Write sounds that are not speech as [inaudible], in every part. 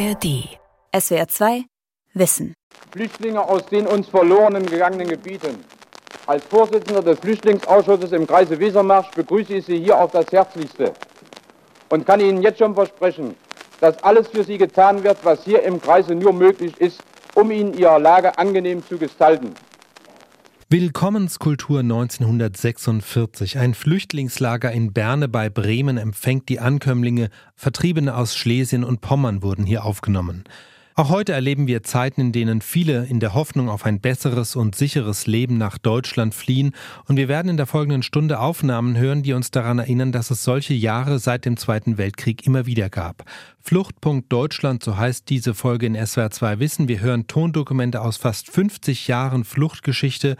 ARD. SWR 2 Wissen. Flüchtlinge aus den uns verloren gegangenen Gebieten. Als Vorsitzender des Flüchtlingsausschusses im Kreise Wesermarsch begrüße ich Sie hier auf das Herzlichste und kann Ihnen jetzt schon versprechen, dass alles für Sie getan wird, was hier im Kreise nur möglich ist, um Ihnen Ihre Lage angenehm zu gestalten. Willkommenskultur 1946. Ein Flüchtlingslager in Berne bei Bremen empfängt die Ankömmlinge. Vertriebene aus Schlesien und Pommern wurden hier aufgenommen. Auch heute erleben wir Zeiten, in denen viele in der Hoffnung auf ein besseres und sicheres Leben nach Deutschland fliehen. Und wir werden in der folgenden Stunde Aufnahmen hören, die uns daran erinnern, dass es solche Jahre seit dem Zweiten Weltkrieg immer wieder gab. Fluchtpunkt Deutschland, so heißt diese Folge in SWR 2 Wissen. Wir hören Tondokumente aus fast 50 Jahren Fluchtgeschichte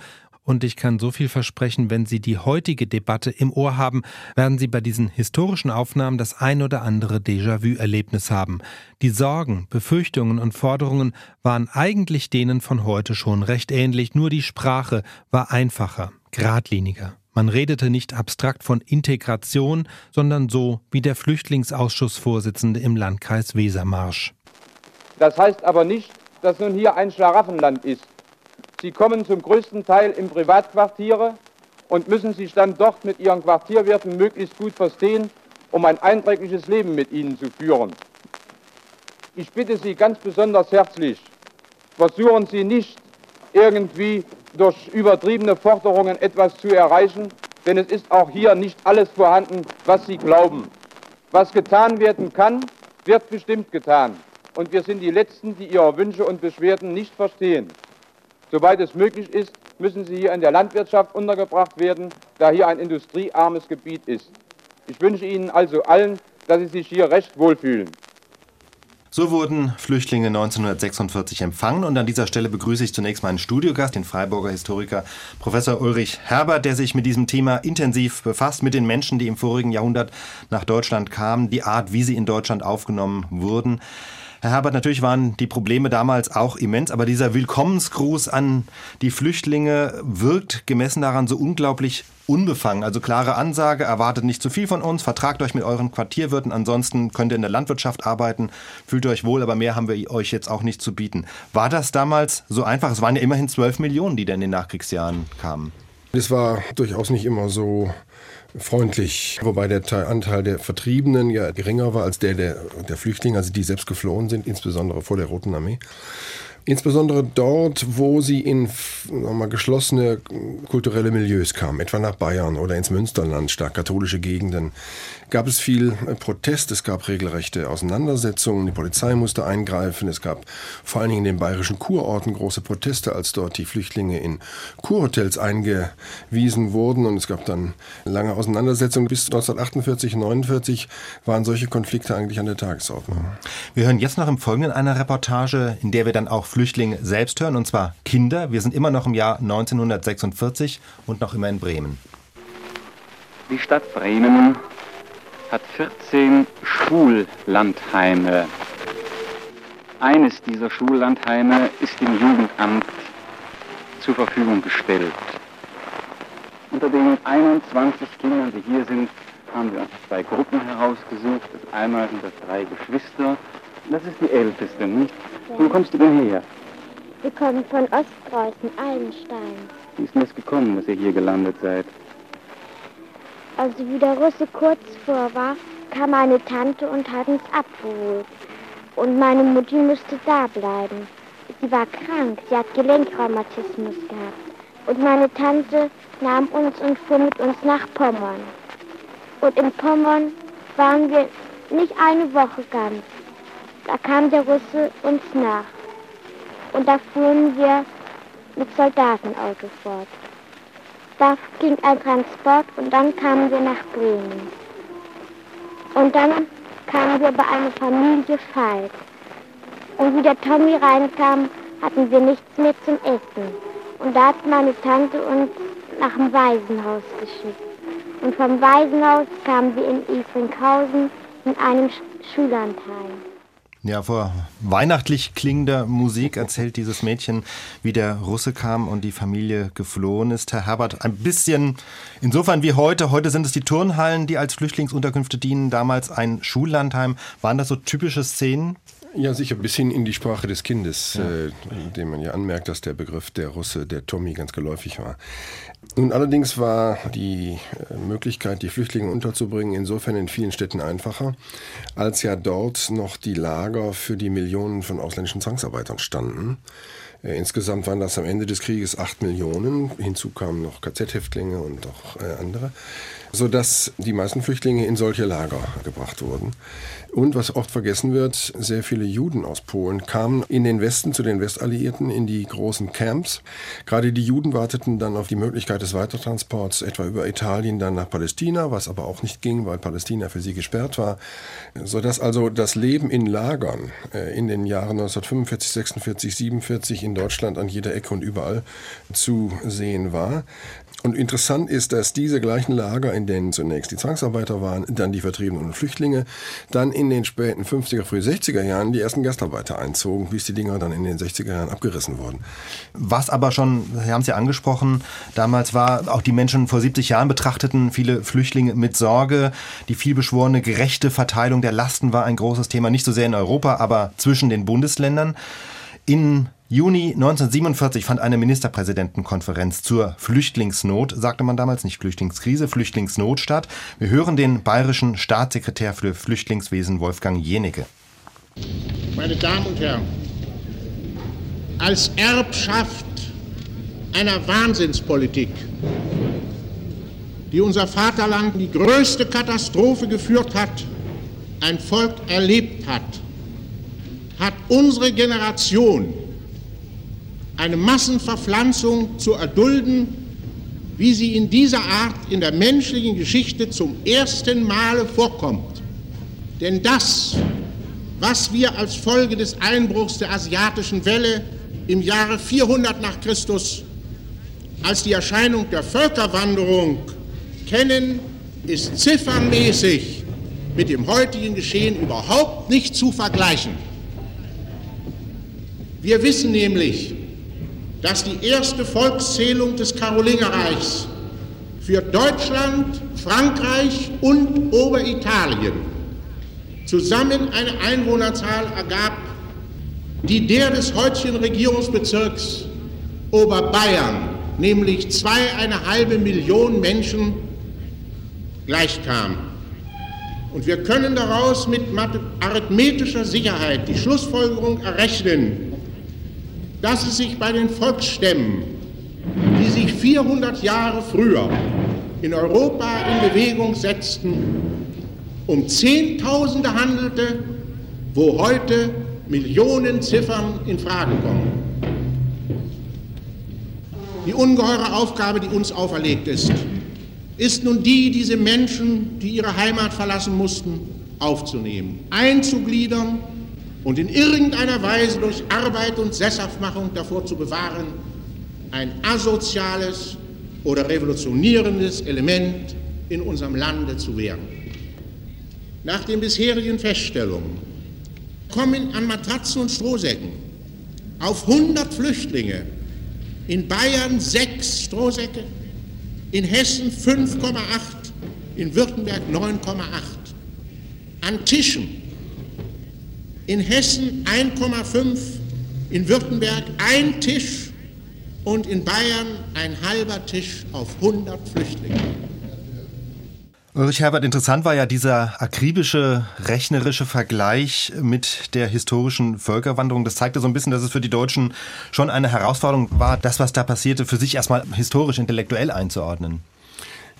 und ich kann so viel versprechen, wenn Sie die heutige Debatte im Ohr haben, werden Sie bei diesen historischen Aufnahmen das ein oder andere Déjà-vu-Erlebnis haben. Die Sorgen, Befürchtungen und Forderungen waren eigentlich denen von heute schon recht ähnlich, nur die Sprache war einfacher, geradliniger. Man redete nicht abstrakt von Integration, sondern so wie der Flüchtlingsausschussvorsitzende im Landkreis Wesermarsch. Das heißt aber nicht, dass nun hier ein Schlaraffenland ist. Sie kommen zum größten Teil in Privatquartiere und müssen sich dann dort mit ihren Quartierwirten möglichst gut verstehen, um ein einträgliches Leben mit ihnen zu führen. Ich bitte Sie ganz besonders herzlich, versuchen Sie nicht irgendwie durch übertriebene Forderungen etwas zu erreichen, denn es ist auch hier nicht alles vorhanden, was Sie glauben. Was getan werden kann, wird bestimmt getan. Und wir sind die Letzten, die Ihre Wünsche und Beschwerden nicht verstehen. Soweit es möglich ist, müssen sie hier in der Landwirtschaft untergebracht werden, da hier ein industriearmes Gebiet ist. Ich wünsche Ihnen also allen, dass Sie sich hier recht wohlfühlen. So wurden Flüchtlinge 1946 empfangen und an dieser Stelle begrüße ich zunächst meinen Studiogast, den Freiburger Historiker Professor Ulrich Herbert, der sich mit diesem Thema intensiv befasst, mit den Menschen, die im vorigen Jahrhundert nach Deutschland kamen, die Art, wie sie in Deutschland aufgenommen wurden. Herr Herbert, natürlich waren die Probleme damals auch immens, aber dieser Willkommensgruß an die Flüchtlinge wirkt gemessen daran so unglaublich unbefangen. Also klare Ansage, erwartet nicht zu viel von uns, vertragt euch mit euren Quartierwirten, ansonsten könnt ihr in der Landwirtschaft arbeiten, fühlt euch wohl, aber mehr haben wir euch jetzt auch nicht zu bieten. War das damals so einfach? Es waren ja immerhin zwölf Millionen, die da in den Nachkriegsjahren kamen. Es war durchaus nicht immer so freundlich, wobei der Anteil der Vertriebenen ja geringer war als der der, der Flüchtlinge, also die selbst geflohen sind, insbesondere vor der Roten Armee. Insbesondere dort, wo sie in mal, geschlossene kulturelle Milieus kamen, etwa nach Bayern oder ins Münsterland, stark katholische Gegenden, gab es viel äh, Protest, es gab regelrechte Auseinandersetzungen, die Polizei musste eingreifen, es gab vor allen Dingen in den bayerischen Kurorten große Proteste, als dort die Flüchtlinge in Kurhotels eingewiesen wurden und es gab dann lange Auseinandersetzungen. Bis 1948, 49 waren solche Konflikte eigentlich an der Tagesordnung. Wir hören jetzt noch im Folgenden eine Reportage, in der wir dann auch Flüchtlinge selbst hören, und zwar Kinder. Wir sind immer noch im Jahr 1946 und noch immer in Bremen. Die Stadt Bremen hat 14 Schullandheime. Eines dieser Schullandheime ist dem Jugendamt zur Verfügung gestellt. Unter den 21 Kindern, die hier sind, haben wir zwei Gruppen herausgesucht. Das einmal sind das drei Geschwister. Das ist die älteste, nicht? Ja. Wo kommst du denn her? Wir kommen von Ostpreußen, Eilenstein. Wie ist denn das gekommen, dass ihr hier gelandet seid? Also wie der Russe kurz vor war, kam meine Tante und hat uns abgeholt. Und meine Mutti musste da bleiben. Sie war krank, sie hat Gelenkrheumatismus gehabt. Und meine Tante nahm uns und fuhr mit uns nach Pommern. Und in Pommern waren wir nicht eine Woche ganz. Da kam der Russe uns nach. Und da fuhren wir mit Soldatenauto fort. Da ging ein Transport und dann kamen wir nach Bremen. Und dann kamen wir bei einer Familie Falk. Und wie der Tommy reinkam, hatten wir nichts mehr zum Essen. Und da hat meine Tante uns nach dem Waisenhaus geschickt. Und vom Waisenhaus kamen wir in Efringhausen in einem Schullandheim. Ja, vor weihnachtlich klingender Musik erzählt dieses Mädchen, wie der Russe kam und die Familie geflohen ist. Herr Herbert, ein bisschen insofern wie heute. Heute sind es die Turnhallen, die als Flüchtlingsunterkünfte dienen, damals ein Schullandheim. Waren das so typische Szenen? Ja, sicher, bis hin in die Sprache des Kindes, ja. äh, dem man ja anmerkt, dass der Begriff der Russe, der Tommy, ganz geläufig war. Nun allerdings war die äh, Möglichkeit, die Flüchtlinge unterzubringen, insofern in vielen Städten einfacher, als ja dort noch die Lager für die Millionen von ausländischen Zwangsarbeitern standen. Äh, insgesamt waren das am Ende des Krieges acht Millionen. Hinzu kamen noch KZ-Häftlinge und auch äh, andere sodass die meisten Flüchtlinge in solche Lager gebracht wurden. Und was oft vergessen wird, sehr viele Juden aus Polen kamen in den Westen zu den Westalliierten in die großen Camps. Gerade die Juden warteten dann auf die Möglichkeit des Weitertransports etwa über Italien dann nach Palästina, was aber auch nicht ging, weil Palästina für sie gesperrt war, sodass also das Leben in Lagern äh, in den Jahren 1945, 46, 47 in Deutschland an jeder Ecke und überall zu sehen war. Und interessant ist, dass diese gleichen Lager, in denen zunächst die Zwangsarbeiter waren, dann die Vertriebenen und Flüchtlinge, dann in den späten 50er, früh 60er Jahren die ersten Gastarbeiter einzogen, bis die Dinger dann in den 60er Jahren abgerissen wurden. Was aber schon, Sie haben es ja angesprochen, damals war, auch die Menschen vor 70 Jahren betrachteten viele Flüchtlinge mit Sorge. Die vielbeschworene gerechte Verteilung der Lasten war ein großes Thema, nicht so sehr in Europa, aber zwischen den Bundesländern. In Juni 1947 fand eine Ministerpräsidentenkonferenz zur Flüchtlingsnot, sagte man damals nicht Flüchtlingskrise, Flüchtlingsnot statt. Wir hören den bayerischen Staatssekretär für Flüchtlingswesen Wolfgang Jenecke. Meine Damen und Herren, als Erbschaft einer Wahnsinnspolitik, die unser Vaterland in die größte Katastrophe geführt hat, ein Volk erlebt hat, hat unsere Generation eine Massenverpflanzung zu erdulden, wie sie in dieser Art in der menschlichen Geschichte zum ersten Male vorkommt. Denn das, was wir als Folge des Einbruchs der asiatischen Welle im Jahre 400 nach Christus als die Erscheinung der Völkerwanderung kennen, ist ziffernmäßig mit dem heutigen Geschehen überhaupt nicht zu vergleichen. Wir wissen nämlich, dass die erste Volkszählung des Karolingerreichs für Deutschland, Frankreich und Oberitalien zusammen eine Einwohnerzahl ergab, die der des heutigen Regierungsbezirks Oberbayern, nämlich zweieinhalb Millionen Menschen, gleichkam. Und wir können daraus mit arithmetischer Sicherheit die Schlussfolgerung errechnen, dass es sich bei den Volksstämmen, die sich 400 Jahre früher in Europa in Bewegung setzten, um Zehntausende handelte, wo heute Millionen Ziffern in Frage kommen. Die ungeheure Aufgabe, die uns auferlegt ist, ist nun die, diese Menschen, die ihre Heimat verlassen mussten, aufzunehmen, einzugliedern und in irgendeiner Weise durch Arbeit und Sesshaftmachung davor zu bewahren, ein asoziales oder revolutionierendes Element in unserem Lande zu werden. Nach den bisherigen Feststellungen kommen an Matratzen und Strohsäcken auf 100 Flüchtlinge in Bayern sechs Strohsäcke, in Hessen 5,8, in Württemberg 9,8. An Tischen in Hessen 1,5, in Württemberg ein Tisch und in Bayern ein halber Tisch auf 100 Flüchtlinge. Ulrich Herbert, interessant war ja dieser akribische, rechnerische Vergleich mit der historischen Völkerwanderung. Das zeigte so ein bisschen, dass es für die Deutschen schon eine Herausforderung war, das, was da passierte, für sich erstmal historisch, intellektuell einzuordnen.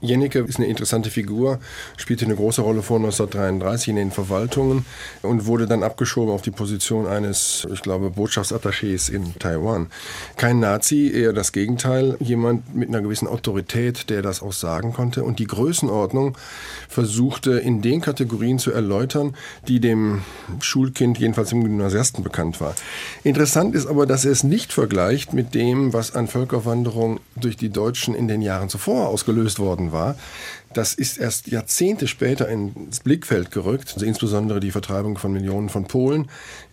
Jennecke ist eine interessante Figur, spielte eine große Rolle vor 1933 in den Verwaltungen und wurde dann abgeschoben auf die Position eines, ich glaube, Botschaftsattachés in Taiwan. Kein Nazi, eher das Gegenteil, jemand mit einer gewissen Autorität, der das auch sagen konnte und die Größenordnung versuchte in den Kategorien zu erläutern, die dem Schulkind, jedenfalls im Gymnasiasten, bekannt war. Interessant ist aber, dass er es nicht vergleicht mit dem, was an Völkerwanderung durch die Deutschen in den Jahren zuvor ausgelöst worden war. Das ist erst Jahrzehnte später ins Blickfeld gerückt, also insbesondere die Vertreibung von Millionen von Polen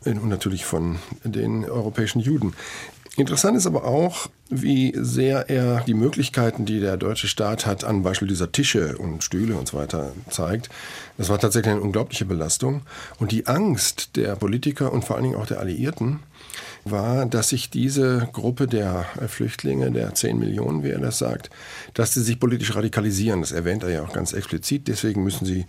und natürlich von den europäischen Juden. Interessant ist aber auch, wie sehr er die Möglichkeiten, die der deutsche Staat hat, an Beispiel dieser Tische und Stühle und so weiter zeigt. Das war tatsächlich eine unglaubliche Belastung. Und die Angst der Politiker und vor allen Dingen auch der Alliierten war, dass sich diese Gruppe der Flüchtlinge, der 10 Millionen, wie er das sagt, dass sie sich politisch radikalisieren. Das erwähnt er ja auch ganz explizit. Deswegen müssen sie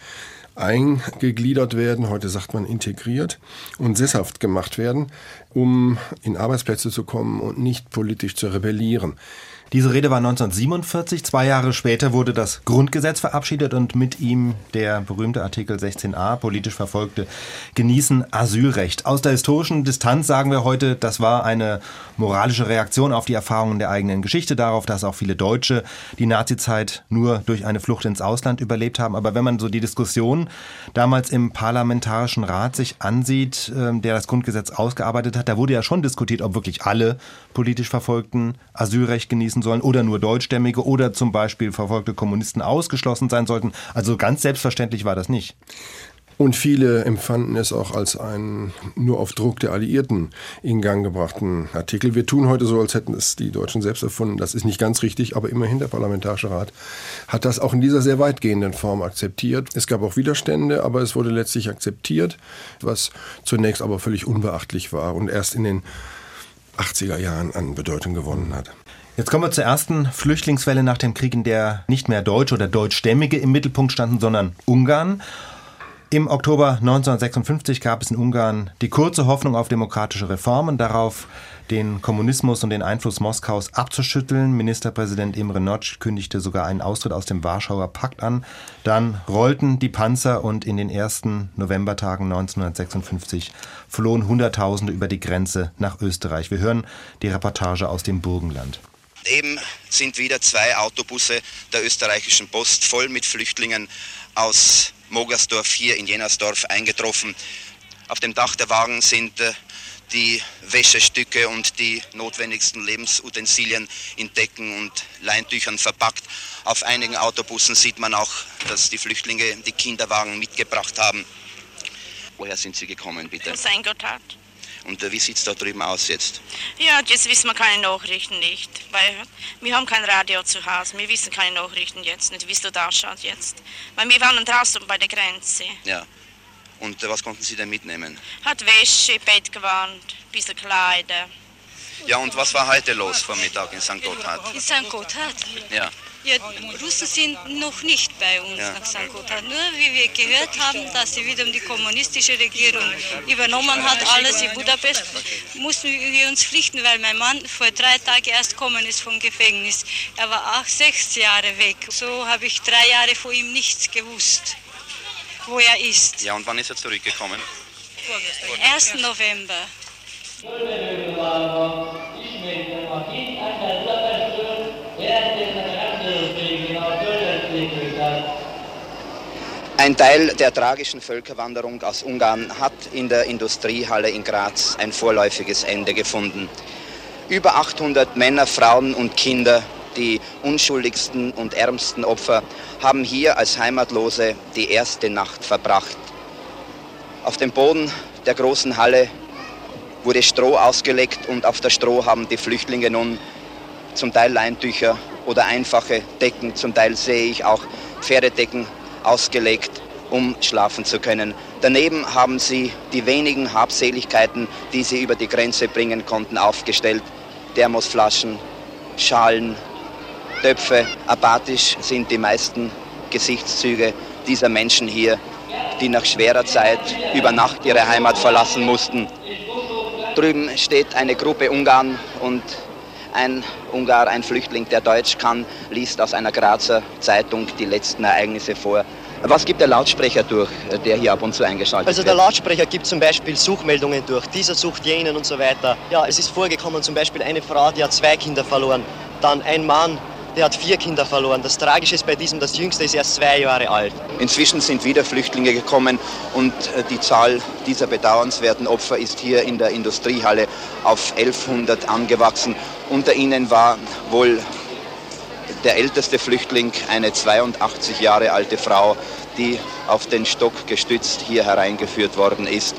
eingegliedert werden, heute sagt man integriert und sesshaft gemacht werden, um in Arbeitsplätze zu kommen und nicht politisch zu rebellieren. Diese Rede war 1947. Zwei Jahre später wurde das Grundgesetz verabschiedet und mit ihm der berühmte Artikel 16a, politisch Verfolgte genießen Asylrecht. Aus der historischen Distanz sagen wir heute, das war eine moralische Reaktion auf die Erfahrungen der eigenen Geschichte, darauf, dass auch viele Deutsche die Nazizeit nur durch eine Flucht ins Ausland überlebt haben. Aber wenn man so die Diskussion damals im Parlamentarischen Rat sich ansieht, ähm, der das Grundgesetz ausgearbeitet hat, da wurde ja schon diskutiert, ob wirklich alle politisch Verfolgten Asylrecht genießen sollen oder nur Deutschstämmige oder zum Beispiel verfolgte Kommunisten ausgeschlossen sein sollten. Also ganz selbstverständlich war das nicht. Und viele empfanden es auch als einen nur auf Druck der Alliierten in Gang gebrachten Artikel. Wir tun heute so, als hätten es die Deutschen selbst erfunden. Das ist nicht ganz richtig, aber immerhin der Parlamentarische Rat hat das auch in dieser sehr weitgehenden Form akzeptiert. Es gab auch Widerstände, aber es wurde letztlich akzeptiert, was zunächst aber völlig unbeachtlich war und erst in den 80er Jahren an Bedeutung gewonnen hat. Jetzt kommen wir zur ersten Flüchtlingswelle nach dem Krieg, in der nicht mehr Deutsche oder Deutschstämmige im Mittelpunkt standen, sondern Ungarn. Im Oktober 1956 gab es in Ungarn die kurze Hoffnung auf demokratische Reformen, darauf den Kommunismus und den Einfluss Moskaus abzuschütteln. Ministerpräsident Imre Notch kündigte sogar einen Austritt aus dem Warschauer Pakt an. Dann rollten die Panzer und in den ersten Novembertagen 1956 flohen Hunderttausende über die Grenze nach Österreich. Wir hören die Reportage aus dem Burgenland. Eben sind wieder zwei Autobusse der österreichischen Post voll mit Flüchtlingen aus Mogersdorf hier in Jenersdorf eingetroffen. Auf dem Dach der Wagen sind äh, die Wäschestücke und die notwendigsten Lebensutensilien in Decken und Leintüchern verpackt. Auf einigen Autobussen sieht man auch, dass die Flüchtlinge die Kinderwagen mitgebracht haben. Woher sind Sie gekommen, bitte? Aus Eingotthard. Und äh, wie sieht es da drüben aus jetzt? Ja, jetzt wissen wir keine Nachrichten nicht, weil wir haben kein Radio zu Hause. Wir wissen keine Nachrichten jetzt nicht, wie es da ausschaut jetzt. Weil wir waren draußen bei der Grenze. Ja. Und äh, was konnten Sie denn mitnehmen? Hat Wäsche, Bettgewand, ein bisschen Kleider. Ja, und was war heute los vor Mittag in St. Gotthard? In St. Gotthard? Ja. Ja, Russen sind noch nicht bei uns Ja. nach St. Gotthard. Nur wie wir gehört haben, dass sie wieder die kommunistische Regierung übernommen hat, alles in Budapest, mussten wir uns pflichten, weil mein Mann vor drei Tagen erst gekommen ist vom Gefängnis. Er war auch sechs Jahre weg. So habe ich drei Jahre vor ihm nichts gewusst, wo er ist. Ja, und wann ist er zurückgekommen? 1. November. Ein Teil der tragischen Völkerwanderung aus Ungarn hat in der Industriehalle in Graz ein vorläufiges Ende gefunden. Über 800 Männer, Frauen und Kinder, die unschuldigsten und ärmsten Opfer, haben hier als Heimatlose die erste Nacht verbracht. Auf dem Boden der großen Halle wurde Stroh ausgelegt und auf das Stroh haben die Flüchtlinge nun zum Teil Leintücher oder einfache Decken, zum Teil sehe ich auch Pferdedecken ausgelegt, um schlafen zu können. Daneben haben sie die wenigen Habseligkeiten, die sie über die Grenze bringen konnten, aufgestellt. Thermosflaschen, Schalen, Töpfe. Apathisch sind die meisten Gesichtszüge dieser Menschen hier, die nach schwerer Zeit über Nacht ihre Heimat verlassen mussten. Drüben steht eine Gruppe Ungarn und ein Ungar, ein Flüchtling, der Deutsch kann, liest aus einer Grazer Zeitung die letzten Ereignisse vor. Was gibt der Lautsprecher durch, der hier ab und zu eingeschaltet Also der wird? Lautsprecher gibt zum Beispiel Suchmeldungen durch, dieser sucht jenen und so weiter. Ja, es ist vorgekommen zum Beispiel eine Frau, die hat zwei Kinder verloren, dann ein Mann, der hat vier Kinder verloren. Das Tragische ist bei diesem, das jüngste ist erst zwei Jahre alt. Inzwischen sind wieder Flüchtlinge gekommen und äh, die Zahl dieser bedauernswerten Opfer ist hier in der Industriehalle auf 1100 angewachsen. Unter ihnen war wohl der älteste Flüchtling, eine 82 Jahre alte Frau, die auf den Stock gestützt hier hereingeführt worden ist.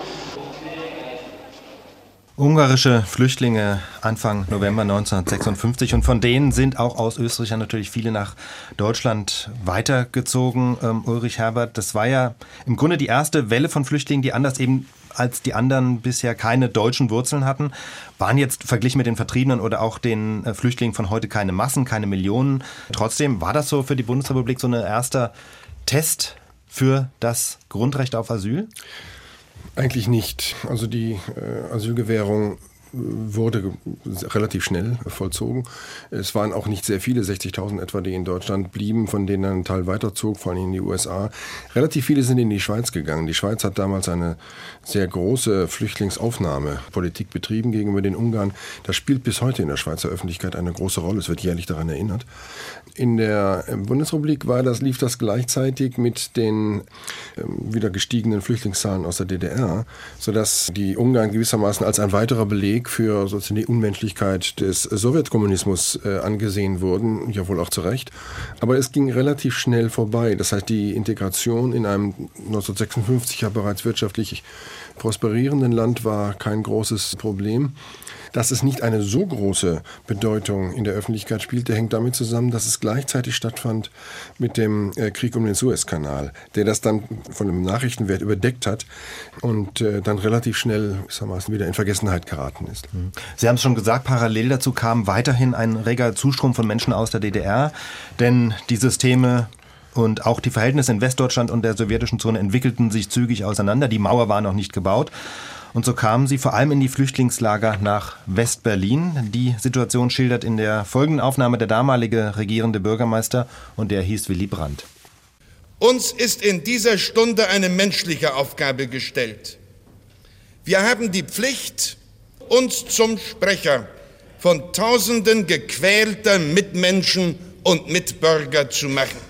Ungarische Flüchtlinge Anfang November 1956 und von denen sind auch aus Österreich natürlich viele nach Deutschland weitergezogen. Ähm, Ulrich Herbert, das war ja im Grunde die erste Welle von Flüchtlingen, die anders eben als die anderen bisher keine deutschen Wurzeln hatten, waren jetzt verglichen mit den Vertriebenen oder auch den äh, Flüchtlingen von heute keine Massen, keine Millionen. Trotzdem war das so für die Bundesrepublik so ein erster Test für das Grundrecht auf Asyl? Eigentlich nicht. Also die äh, Asylgewährung wurde relativ schnell vollzogen. Es waren auch nicht sehr viele, 60.000 etwa, die in Deutschland blieben, von denen ein Teil weiterzog, vor allem in die USA. Relativ viele sind in die Schweiz gegangen. Die Schweiz hat damals eine sehr große Flüchtlingsaufnahmepolitik betrieben gegenüber den Ungarn. Das spielt bis heute in der Schweizer Öffentlichkeit eine große Rolle. Es wird jährlich daran erinnert. In der Bundesrepublik war das, lief das gleichzeitig mit den ähm, wieder gestiegenen Flüchtlingszahlen aus der DDR, sodass die Ungarn gewissermaßen als ein weiterer Beleg Beleg für sozusagen die Unmenschlichkeit des Sowjetkommunismus äh, angesehen wurden, ja wohl auch zu Recht. Aber es ging relativ schnell vorbei. Das heißt, die Integration in einem 1956 ja bereits wirtschaftlich prosperierenden Land war kein großes Problem. Dass es nicht eine so große Bedeutung in der Öffentlichkeit spielte, hängt damit zusammen, dass es gleichzeitig stattfand mit dem äh, Krieg um den Suezkanal, der das dann von dem Nachrichtenwert überdeckt hat und äh, dann relativ schnell wieder in Vergessenheit geraten ist. Mhm. Sie haben es schon gesagt, parallel dazu kam weiterhin ein reger Zustrom von Menschen aus der DDR, denn die Systeme und auch die Verhältnisse in Westdeutschland und der sowjetischen Zone entwickelten sich zügig auseinander. Die Mauer war noch nicht gebaut. Und so kamen sie vor allem in die Flüchtlingslager nach West-Berlin. Die Situation schildert in der folgenden Aufnahme der damalige regierende Bürgermeister und der hieß Willy Brandt. Uns ist in dieser Stunde eine menschliche Aufgabe gestellt. Wir haben die Pflicht, uns zum Sprecher von Tausenden gequälter Mitmenschen und Mitbürger zu machen.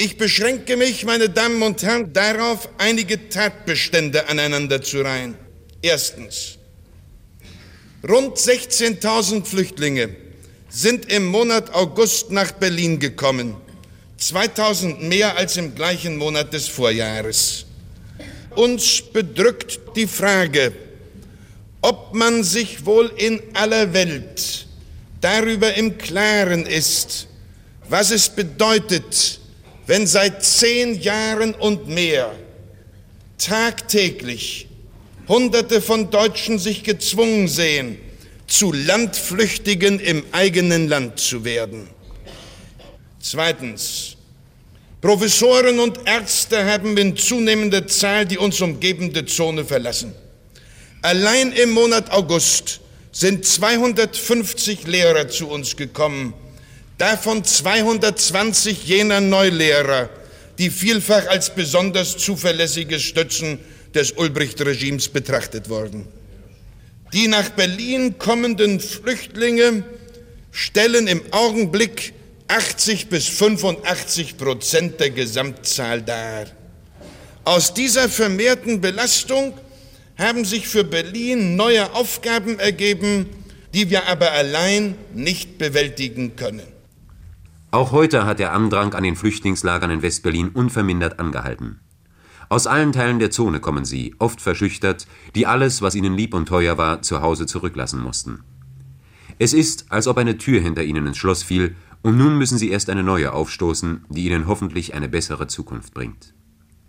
Ich beschränke mich, meine Damen und Herren, darauf, einige Tatbestände aneinander zu reihen. Erstens. Rund 16.000 Flüchtlinge sind im Monat August nach Berlin gekommen. 2000 mehr als im gleichen Monat des Vorjahres. Uns bedrückt die Frage, ob man sich wohl in aller Welt darüber im Klaren ist, was es bedeutet, wenn seit zehn Jahren und mehr tagtäglich Hunderte von Deutschen sich gezwungen sehen, zu Landflüchtigen im eigenen Land zu werden. Zweitens. Professoren und Ärzte haben in zunehmender Zahl die uns umgebende Zone verlassen. Allein im Monat August sind 250 Lehrer zu uns gekommen, davon 220 jener Neulehrer, die vielfach als besonders zuverlässige Stützen des Ulbricht-Regimes betrachtet wurden. Die nach Berlin kommenden Flüchtlinge stellen im Augenblick 80 bis 85 Prozent der Gesamtzahl dar. Aus dieser vermehrten Belastung haben sich für Berlin neue Aufgaben ergeben, die wir aber allein nicht bewältigen können. Auch heute hat der Andrang an den Flüchtlingslagern in Westberlin unvermindert angehalten. Aus allen Teilen der Zone kommen sie, oft verschüchtert, die alles, was ihnen lieb und teuer war, zu Hause zurücklassen mussten. Es ist, als ob eine Tür hinter ihnen ins Schloss fiel, und nun müssen sie erst eine neue aufstoßen, die ihnen hoffentlich eine bessere Zukunft bringt.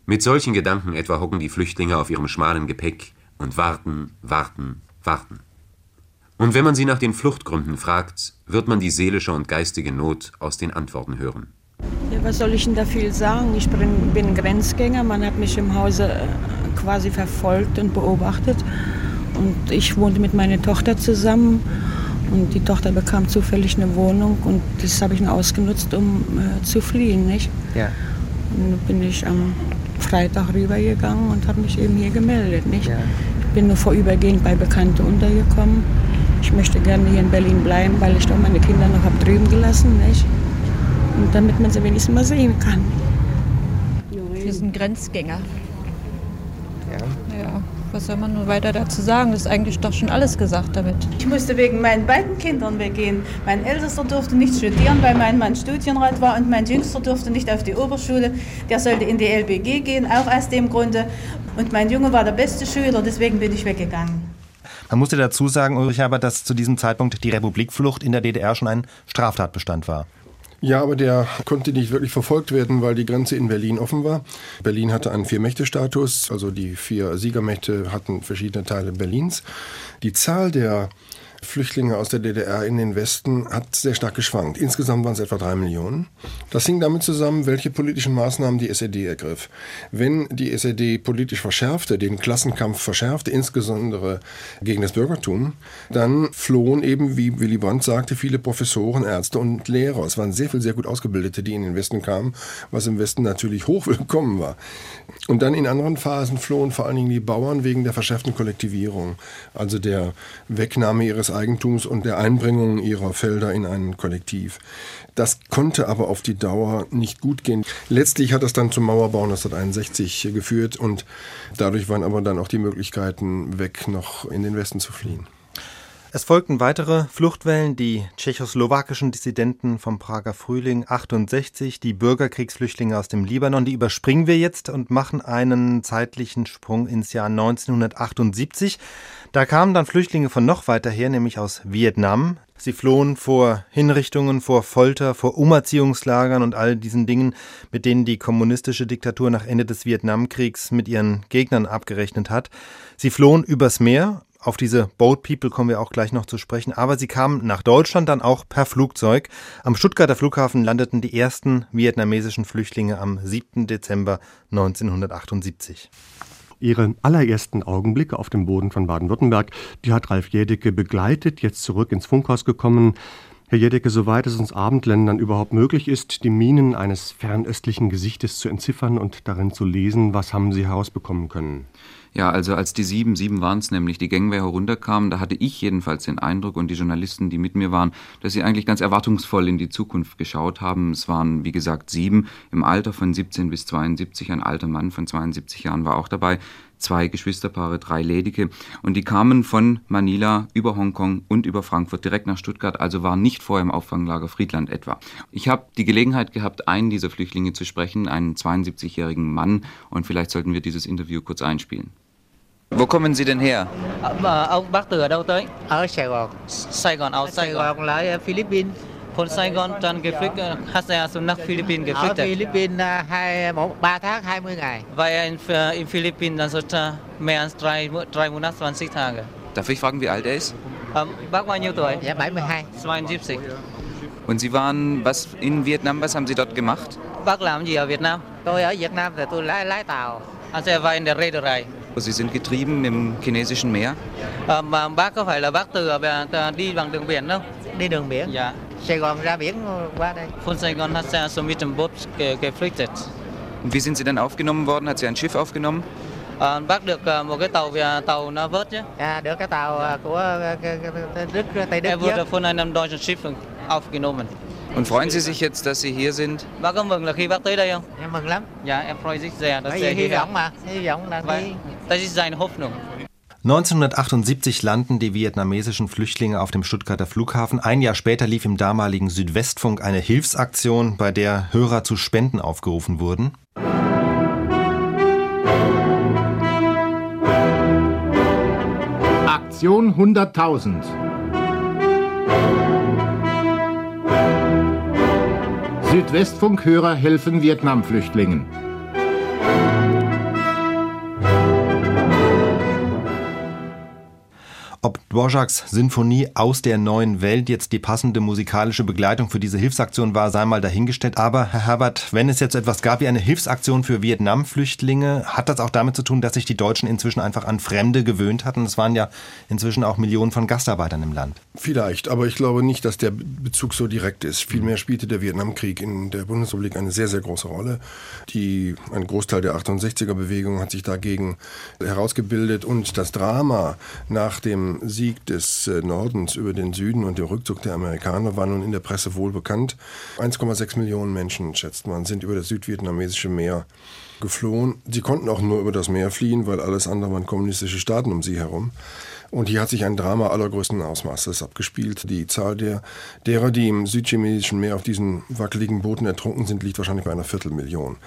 Mit solchen Gedanken etwa hocken die Flüchtlinge auf ihrem schmalen Gepäck und warten, warten, warten. Und wenn man sie nach den Fluchtgründen fragt, wird man die seelische und geistige Not aus den Antworten hören. Ja, was soll ich denn da viel sagen? Ich bin, bin Grenzgänger, man hat mich im Hause äh, quasi verfolgt und beobachtet. Und ich wohnte mit meiner Tochter zusammen und die Tochter bekam zufällig eine Wohnung und das habe ich nur ausgenutzt, um äh, zu fliehen. Nicht? Ja. Und dann bin ich am Freitag rübergegangen und habe mich eben hier gemeldet. Nicht? Ja. Ich bin nur vorübergehend bei Bekannten untergekommen ich möchte gerne hier in Berlin bleiben, weil ich doch meine Kinder noch habe drüben gelassen, nicht? Und damit man sie wenigstens mal sehen kann. Wir sind Grenzgänger. Ja. Ja, was soll man nur weiter dazu sagen? Das ist eigentlich doch schon alles gesagt damit. Ich musste wegen meinen beiden Kindern weggehen. Mein Ältester durfte nicht studieren, weil mein Mann Studienrat war und mein Jüngster durfte nicht auf die Oberschule. Der sollte in die LBG gehen, auch aus dem Grunde. Und mein Junge war der beste Schüler, deswegen bin ich weggegangen. Man musste dazu sagen, Ulrich Herbert, dass zu diesem Zeitpunkt die Republikflucht in der DDR schon ein Straftatbestand war. Ja, aber der konnte nicht wirklich verfolgt werden, weil die Grenze in Berlin offen war. Berlin hatte einen Vier-Mächte-Status, also die vier Siegermächte hatten verschiedene Teile Berlins. Die Zahl der Flüchtlinge aus der DDR in den Westen hat sehr stark geschwankt. Insgesamt waren es etwa drei Millionen. Das hing damit zusammen, welche politischen Maßnahmen die SED ergriff. Wenn die SED politisch verschärfte, den Klassenkampf verschärfte, insbesondere gegen das Bürgertum, dann flohen eben, wie Willy Brandt sagte, viele Professoren, Ärzte und Lehrer. Es waren sehr viel sehr gut Ausgebildete, die in den Westen kamen, was im Westen natürlich [laughs] hoch willkommen war. Und dann in anderen Phasen flohen vor allen Dingen die Bauern wegen der verschärften Kollektivierung, also der Wegnahme ihres Eigentums und der Einbringung ihrer Felder in ein Kollektiv. Das konnte aber auf die Dauer nicht gut gehen. Letztlich hat das dann zum Mauerbau 1961 geführt und dadurch waren aber dann auch die Möglichkeiten weg, noch in den Westen zu fliehen. Es folgten weitere Fluchtwellen, die tschechoslowakischen Dissidenten vom Prager Frühling 68, die Bürgerkriegsflüchtlinge aus dem Libanon, die überspringen wir jetzt und machen einen zeitlichen Sprung ins Jahr 1978. Da kamen dann Flüchtlinge von noch weiter her, nämlich aus Vietnam. Sie flohen vor Hinrichtungen, vor Folter, vor Umerziehungslagern und all diesen Dingen, mit denen die kommunistische Diktatur nach Ende des Vietnamkriegs mit ihren Gegnern abgerechnet hat. Sie flohen übers Meer, auf diese Boat People kommen wir auch gleich noch zu sprechen, aber sie kamen nach Deutschland dann auch per Flugzeug. Am Stuttgarter Flughafen landeten die ersten vietnamesischen Flüchtlinge am 7. Dezember 1978. Ihre allerersten Augenblicke auf dem Boden von Baden-Württemberg, die hat Ralf Jädecke begleitet, jetzt zurück ins Funkhaus gekommen. Herr Jedecke, soweit es uns Abendländern überhaupt möglich ist, die Minen eines fernöstlichen Gesichtes zu entziffern und darin zu lesen, was haben Sie herausbekommen können? Ja, also als die sieben, sieben waren es nämlich, die Gangway herunterkamen, da hatte ich jedenfalls den Eindruck und die Journalisten, die mit mir waren, dass sie eigentlich ganz erwartungsvoll in die Zukunft geschaut haben. Es waren, wie gesagt, sieben im Alter von 17 bis 72. Ein alter Mann von 72 Jahren war auch dabei zwei Geschwisterpaare, drei ledige. Und die kamen von Manila über Hongkong und über Frankfurt direkt nach Stuttgart, also waren nicht vorher im Auffanglager Friedland etwa. Ich habe die Gelegenheit gehabt, einen dieser Flüchtlinge zu sprechen, einen 72-jährigen Mann. Und vielleicht sollten wir dieses Interview kurz einspielen. Wo kommen Sie denn her? Ông bác từ ở đâu tới? Ở Sài Gòn. Sài Gòn, ở Sài Gòn là Philippines. Von Saigon dann geflüchtet, hat er also nach Philippinen geflüchtet. Ở Philippines hai, một, 3 tháng 20 ngày. War er in, in Philippinen also mehr als drei, drei Monate, 20 Tage. Darf ich fragen, wie alt er ist? Ähm, bác bao nhiêu tuổi? Ja, 72. 72. Und Sie waren was in Vietnam, was haben Sie dort gemacht? Bác làm gì ở Việt Nam? Tôi ở Việt Nam thì tôi lái, lái tàu. Also er war in der Reederei. Sie sind getrieben im chinesischen Meer? Mà bác có phải là bác từ đi bằng đường biển không? Đi đường biển? Ja. Sài Gòn ra biển qua đây. Von Saigon hat er so mit dem Boot geflüchtet. Und wie sind Sie dann aufgenommen worden? Hat Sie ein Schiff aufgenommen? À, bác được một cái tàu tàu nó vớt chứ? Ja, được cái tàu của Đức Tây Đức. Er wurde von einem deutschen Schiff aufgenommen. Und freuen Sie sich jetzt, dass Sie hier sind? Bác có mừng là khi bác tới đây không? Em mừng lắm. Ja, er freut sich sehr, dass Bởi er vì hy vọng mà, hy vọng là đi. das ist seine Hoffnung. 1978 landen die vietnamesischen Flüchtlinge auf dem Stuttgarter Flughafen. Ein Jahr später lief im damaligen Südwestfunk eine Hilfsaktion, bei der Hörer zu Spenden aufgerufen wurden. Aktion 100.000. Südwestfunkhörer helfen Vietnamflüchtlingen. Ob Dvořáks Sinfonie aus der neuen Welt jetzt die passende musikalische Begleitung für diese Hilfsaktion war, sei mal dahingestellt. Aber Herr Herbert, wenn es jetzt etwas gab wie eine Hilfsaktion für Vietnam-Flüchtlinge, hat das auch damit zu tun, dass sich die Deutschen inzwischen einfach an Fremde gewöhnt hatten? Es waren ja inzwischen auch Millionen von Gastarbeitern im Land. Vielleicht, aber ich glaube nicht, dass der Bezug so direkt ist. Vielmehr spielte der Vietnamkrieg in der Bundesrepublik eine sehr, sehr große Rolle. Die, ein Großteil der 68er-Bewegung hat sich dagegen herausgebildet und das Drama nach dem Sieg des äh, Nordens über den Süden und dem Rückzug der Amerikaner war nun in der Presse wohl bekannt. 1,6 Millionen Menschen, schätzt man, sind über das südvietnamesische Meer geflohen. Sie konnten auch nur über das Meer fliehen, weil alles andere waren kommunistische Staaten um sie herum. Und hier hat sich ein Drama allergrößten Ausmaßes abgespielt. Die Zahl der, derer, die im südchinesischen Meer auf diesen wackeligen Booten ertrunken sind, liegt wahrscheinlich bei einer Viertelmillion.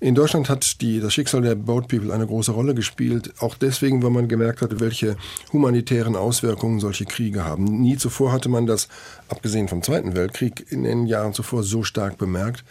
In Deutschland hat die, das Schicksal der Boat People eine große Rolle gespielt, auch deswegen, weil man gemerkt hat, welche humanitären Auswirkungen solche Kriege haben. Nie zuvor hatte man das, abgesehen vom Zweiten Weltkrieg, in den Jahren zuvor so stark bemerkt.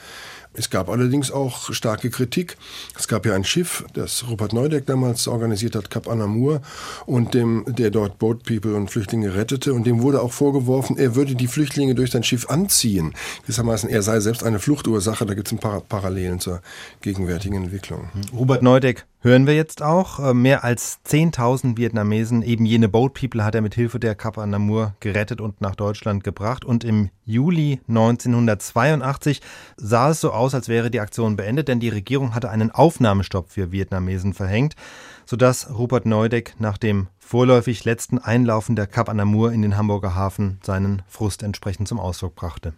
Es gab allerdings auch starke Kritik. Es gab ja ein Schiff, das Rupert Neudeck damals organisiert hat, Cap Anamur, und dem, der dort Boat People und Flüchtlinge rettete. Und dem wurde auch vorgeworfen, er würde die Flüchtlinge durch sein Schiff anziehen. Gewissermaßen, er sei selbst eine Fluchtursache. Da gibt es ein paar Parallelen zur gegenwärtigen Entwicklung. Robert Neudeck hören wir jetzt auch. Äh, mehr als 10.000 Vietnamesen, eben jene Boat People, hat er mit Hilfe der Cap Namur gerettet und nach Deutschland gebracht. Und im Juli 1982 sah es so aus, als wäre die Aktion beendet, denn die Regierung hatte einen Aufnahmestopp für Vietnamesen verhängt, sodass Rupert Neudeck nach dem vorläufig letzten Einlaufen der Cap Namur in den Hamburger Hafen seinen Frust entsprechend zum Ausdruck brachte.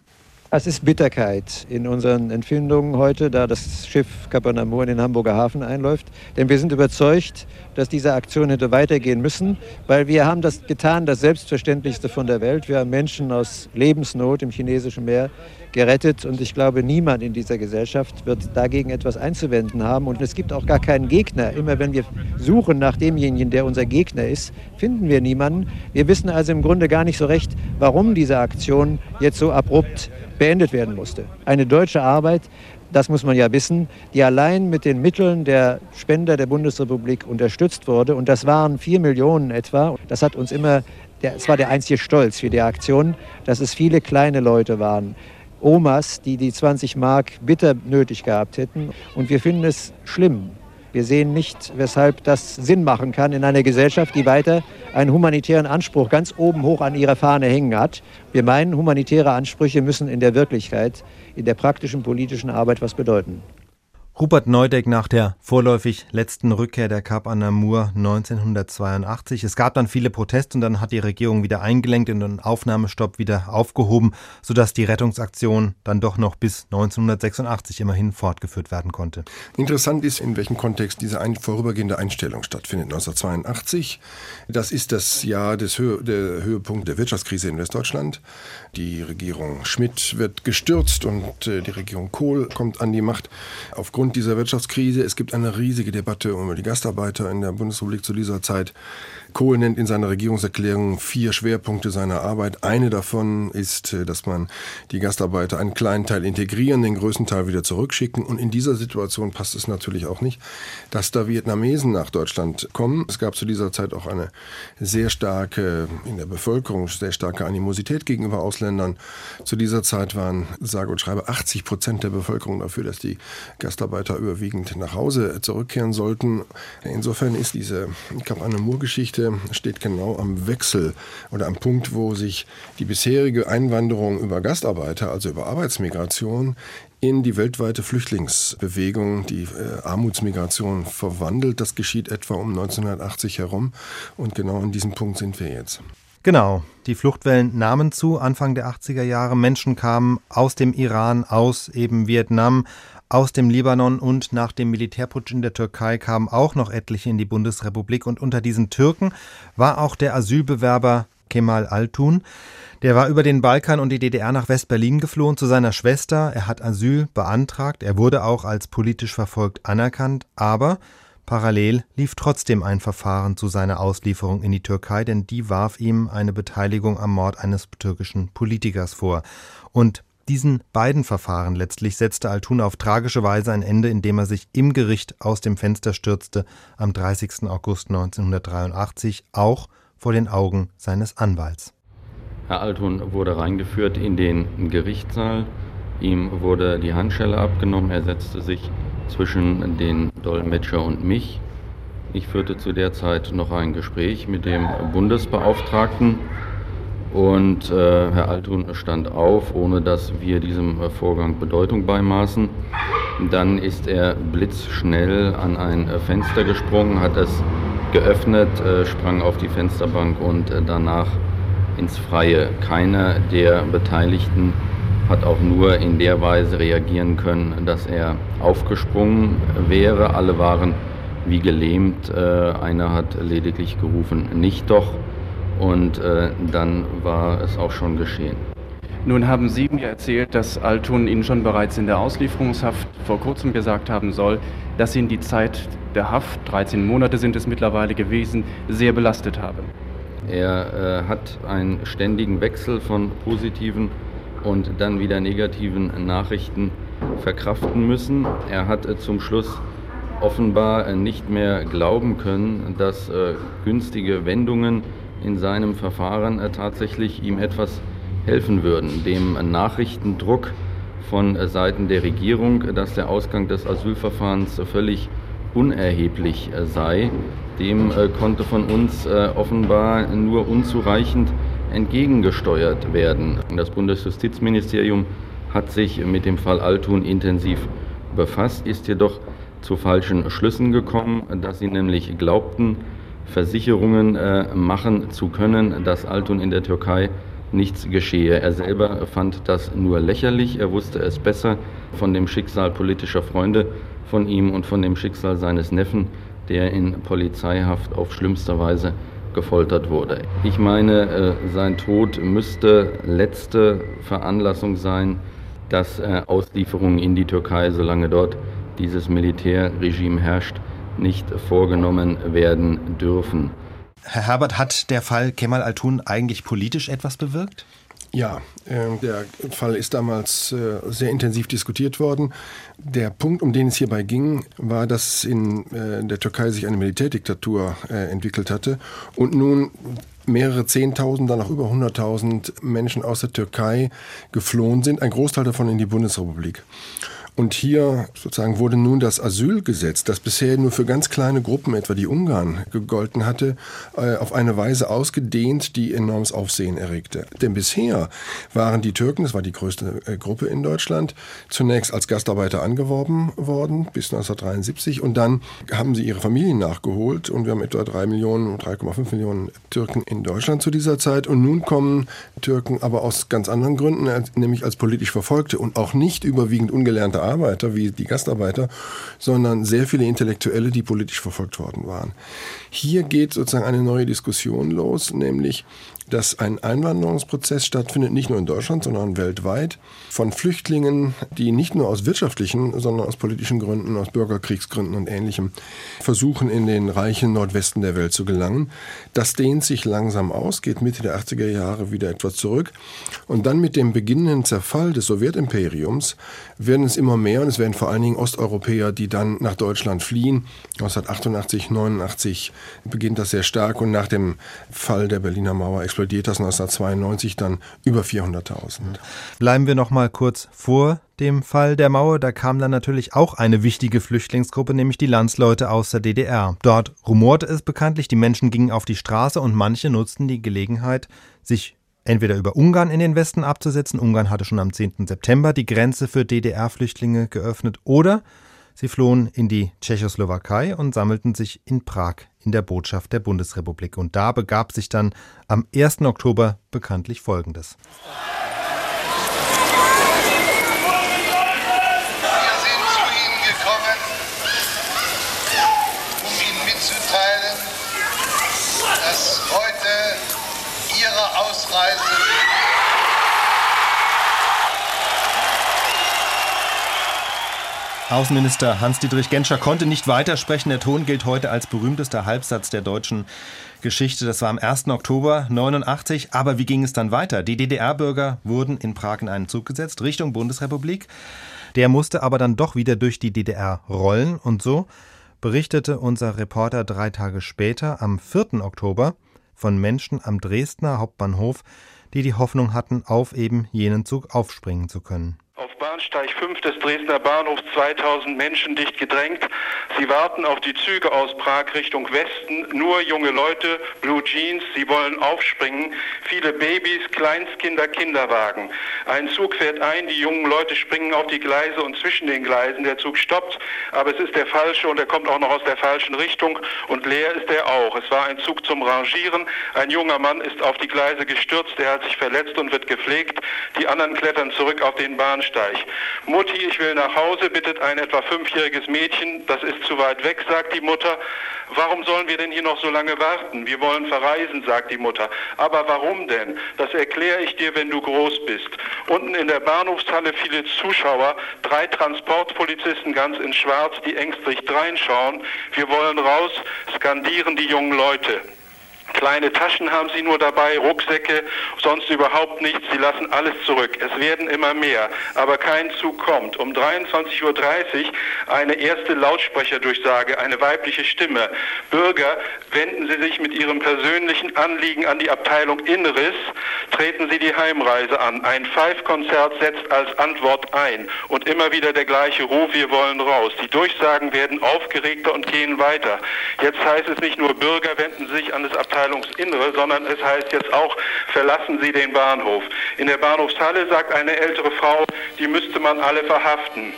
Es ist Bitterkeit in unseren Empfindungen heute, da das Schiff Kapanamur in den Hamburger Hafen einläuft. Denn wir sind überzeugt, dass diese Aktion hätte weitergehen müssen, weil wir haben das getan, das Selbstverständlichste von der Welt. Wir haben Menschen aus Lebensnot im chinesischen Meer gerettet und ich glaube, niemand in dieser Gesellschaft wird dagegen etwas einzuwenden haben und es gibt auch gar keinen Gegner. Immer wenn wir suchen nach demjenigen, der unser Gegner ist, finden wir niemanden. Wir wissen also im Grunde gar nicht so recht, warum diese Aktion jetzt so abrupt beendet werden musste. Eine deutsche Arbeit, das muss man ja wissen, die allein mit den Mitteln der Spender der Bundesrepublik unterstützt wurde. Und das waren vier Millionen etwa. Das hat uns immer, das war der einzige Stolz für die Aktion, dass es viele kleine Leute waren. Omas, die die 20 Mark bitter nötig gehabt hätten. Und wir finden es schlimm, wir sehen nicht, weshalb das Sinn machen kann in einer Gesellschaft, die weiter einen humanitären Anspruch ganz oben hoch an ihrer Fahne hängen hat. Wir meinen, humanitäre Ansprüche müssen in der Wirklichkeit, in der praktischen politischen Arbeit was bedeuten. Rupert Neudeck nach der vorläufig letzten Rückkehr der Cap Anamur 1982. Es gab dann viele Proteste und dann hat die Regierung wieder eingelenkt und den Aufnahmestopp wieder aufgehoben, sodass die Rettungsaktion dann doch noch bis 1986 immerhin fortgeführt werden konnte. Interessant ist, in welchem Kontext diese ein, vorübergehende Einstellung stattfindet. 1982, das ist das Jahr des Hö der Höhepunkt der Wirtschaftskrise in Westdeutschland. Die Regierung Schmidt wird gestürzt und äh, die Regierung Kohl kommt an die Macht aufgrund aufgrund dieser Wirtschaftskrise. Es gibt eine riesige Debatte über die Gastarbeiter in der Bundesrepublik zu dieser Zeit. Kohl nennt in seiner Regierungserklärung vier Schwerpunkte seiner Arbeit. Eine davon ist, äh, dass man die Gastarbeiter einen kleinen Teil integrieren, den größten Teil wieder zurückschicken. Und in dieser Situation passt es natürlich auch nicht, dass da Vietnamesen nach Deutschland kommen. Es gab zu dieser Zeit auch eine sehr starke, in der Bevölkerung, sehr starke Animosität gegenüber Ausländern. Zu dieser Zeit waren, sage und schreibe, 80 Prozent der Bevölkerung dafür, dass die Gastarbeiter überwiegend nach Hause zurückkehren sollten. Insofern ist diese Kap Anne-Mur-Geschichte Geschichte steht genau am Wechsel oder am Punkt, wo sich die bisherige Einwanderung über Gastarbeiter, also über Arbeitsmigration, in die weltweite Flüchtlingsbewegung, die äh, Armutsmigration verwandelt. Das geschieht etwa um 1980 herum und genau an diesem Punkt sind wir jetzt. Genau, die Fluchtwellen nahmen zu Anfang der 80er Jahre. Menschen kamen aus dem Iran, aus eben Vietnam, aus dem Libanon und nach dem Militärputsch in der Türkei kamen auch noch etliche in die Bundesrepublik und unter diesen Türken war auch der Asylbewerber Kemal Altun. Der war über den Balkan und die DDR nach West-Berlin geflohen zu seiner Schwester. Er hat Asyl beantragt. Er wurde auch als politisch verfolgt anerkannt. Aber parallel lief trotzdem ein Verfahren zu seiner Auslieferung in die Türkei, denn die warf ihm eine Beteiligung am Mord eines türkischen Politikers vor. Und diesen beiden Verfahren letztlich setzte Altuna auf tragische Weise ein Ende, indem er sich im Gericht aus dem Fenster stürzte am 30. August 1983, auch vor den Augen seines Anwalts. Herr Altun wurde reingeführt in den Gerichtssaal. Ihm wurde die Handschelle abgenommen. Er setzte sich zwischen den Dolmetscher und mich. Ich führte zu der Zeit noch ein Gespräch mit dem Bundesbeauftragten und äh, Herr Altun stand auf, ohne dass wir diesem äh, Vorgang Bedeutung beimaßen. Dann ist er blitzschnell an ein äh, Fenster gesprungen, hat es geöffnet, äh, sprang auf die Fensterbank und äh, danach ins Freie. Keiner der Beteiligten hat auch nur in der Weise reagieren können, dass er aufgesprungen wäre. Alle waren wie gelähmt. Äh, einer hat lediglich gerufen, nicht doch und äh, dann war es auch schon geschehen. Nun haben Sie mir erzählt, dass Altun Ihnen schon bereits in der Auslieferungshaft vor kurzem gesagt haben soll, dass ihn die Zeit der Haft, 13 Monate sind es mittlerweile gewesen, sehr belastet habe. Er äh, hat einen ständigen Wechsel von positiven und dann wieder negativen Nachrichten verkraften müssen. Er hat äh, zum Schluss offenbar äh, nicht mehr glauben können, dass äh, günstige Wendungen in seinem Verfahren äh, tatsächlich ihm etwas helfen würden. Dem Nachrichtendruck von äh, Seiten der Regierung, dass der Ausgang des Asylverfahrens völlig unerheblich äh, sei, dem äh, konnte von uns offenbar nur unzureichend entgegengesteuert werden. Das Bundesjustizministerium hat sich mit dem Fall Altun intensiv befasst, ist jedoch zu falschen Schlüssen gekommen, dass sie nämlich glaubten, Versicherungen machen zu können, dass Altun in der Türkei nichts geschehe. Er selber fand das nur lächerlich, er wusste es besser von dem Schicksal politischer Freunde von ihm und von dem Schicksal seines Neffen, der in Polizeihaft auf schlimmste Weise gefoltert wurde. Ich meine, äh, sein Tod müsste letzte Veranlassung sein, dass äh, Auslieferungen in die Türkei, solange dort dieses Militärregime herrscht, nicht vorgenommen werden dürfen. Herr Herbert, hat der Fall Kemal Altun eigentlich politisch etwas bewirkt? Ja, äh, der Fall ist damals äh, sehr intensiv diskutiert worden. Der Punkt, um den es hierbei ging, war, dass in äh, der Türkei sich eine Militärdiktatur äh, entwickelt hatte und nun mehrere Zehntausend, dann auch über hunderttausend Menschen aus der Türkei geflohen sind, ein Großteil davon in die Bundesrepublik. Und hier sozusagen wurde nun das Asylgesetz, das bisher nur für ganz kleine Gruppen, etwa die Ungarn, gegolten hatte, äh, auf eine Weise ausgedehnt, die enormes Aufsehen erregte. Denn bisher waren die Türken, das war die größte äh, Gruppe in Deutschland, zunächst als Gastarbeiter angeworben worden bis 1973 und dann haben sie ihre Familien nachgeholt und wir haben etwa drei Millionen, 3,5 Millionen Türken in Deutschland zu dieser Zeit und nun kommen Türken aber aus ganz anderen Gründen, nämlich als politisch Verfolgte und auch nicht überwiegend ungelernte Arbeiter wie die Gastarbeiter, sondern sehr viele Intellektuelle, die politisch verfolgt worden waren. Hier geht sozusagen eine neue Diskussion los, nämlich dass ein Einwanderungsprozess stattfindet, nicht nur in Deutschland, sondern weltweit, von Flüchtlingen, die nicht nur aus wirtschaftlichen, sondern aus politischen Gründen, aus Bürgerkriegsgründen und ähnlichem versuchen, in den reichen Nordwesten der Welt zu gelangen. Das dehnt sich langsam aus, geht Mitte der 80er Jahre wieder etwas zurück. Und dann mit dem beginnenden Zerfall des Sowjetimperiums werden es immer mehr und es werden vor allen Dingen Osteuropäer, die dann nach Deutschland fliehen. 1988, 89 beginnt das sehr stark und nach dem Fall der Berliner Mauer explodiert das 1992 dann über 400.000. Bleiben wir noch mal kurz vor dem Fall der Mauer. Da kam dann natürlich auch eine wichtige Flüchtlingsgruppe, nämlich die Landsleute aus der DDR. Dort rumorte es bekanntlich, die Menschen gingen auf die Straße und manche nutzten die Gelegenheit, sich entweder über Ungarn in den Westen abzusetzen. Ungarn hatte schon am 10. September die Grenze für DDR-Flüchtlinge geöffnet. Oder sie flohen in die Tschechoslowakei und sammelten sich in Prag in der Botschaft der Bundesrepublik. Und da begab sich dann am 1. Oktober bekanntlich Folgendes. Ausreise. Außenminister Hans-Dietrich Genscher konnte nicht weitersprechen. Der Ton gilt heute als berühmtester Halbsatz der deutschen Geschichte. Das war am 1. Oktober 89. Aber wie ging es dann weiter? Die DDR-Bürger wurden in Prag in einen Zug gesetzt, Richtung Bundesrepublik. Der musste aber dann doch wieder durch die DDR rollen. Und so berichtete unser Reporter drei Tage später, am 4. Oktober, von Menschen am Dresdner Hauptbahnhof, die die Hoffnung hatten, auf eben jenen Zug aufspringen zu können. Bahnsteig 5 des Dresdner Bahnhofs 2000 Menschen dicht gedrängt. Sie warten auf die Züge aus Prag Richtung Westen. Nur junge Leute, Blue Jeans, sie wollen aufspringen. Viele Babys, Kleinstkinder, Kinderwagen. Ein Zug fährt ein, die jungen Leute springen auf die Gleise und zwischen den Gleisen. Der Zug stoppt, aber es ist der falsche und er kommt auch noch aus der falschen Richtung und leer ist er auch. Es war ein Zug zum Rangieren. Ein junger Mann ist auf die Gleise gestürzt, er hat sich verletzt und wird gepflegt. Die anderen klettern zurück auf den Bahnsteig. Österreich. Mutti, ich will nach Hause, bittet ein etwa fünfjähriges Mädchen. Das ist zu weit weg, sagt die Mutter. Warum sollen wir denn hier noch so lange warten? Wir wollen verreisen, sagt die Mutter. Aber warum denn? Das erkläre ich dir, wenn du groß bist. Unten in der Bahnhofshalle viele Zuschauer, drei Transportpolizisten ganz in Schwarz, die ängstlich dreinschauen. Wir wollen raus, skandieren die jungen Leute. Kleine Taschen haben sie nur dabei, Rucksäcke, sonst überhaupt nichts. Sie lassen alles zurück. Es werden immer mehr, aber kein Zug kommt. Um 23.30 Uhr eine erste Lautsprecherdurchsage, eine weibliche Stimme. Bürger, wenden Sie sich mit Ihrem persönlichen Anliegen an die Abteilung Inneres, treten Sie die Heimreise an. Ein Five-Konzert setzt als Antwort ein und immer wieder der gleiche Ruf, wir wollen raus. Die Durchsagen werden aufgeregter und gehen weiter. Jetzt heißt es nicht nur Bürger, wenden Sie sich an das Abteilung Abteilungsinnere, sondern es heißt jetzt auch, verlassen Sie den Bahnhof. In der Bahnhofshalle sagt eine ältere Frau, die müsste man alle verhaften.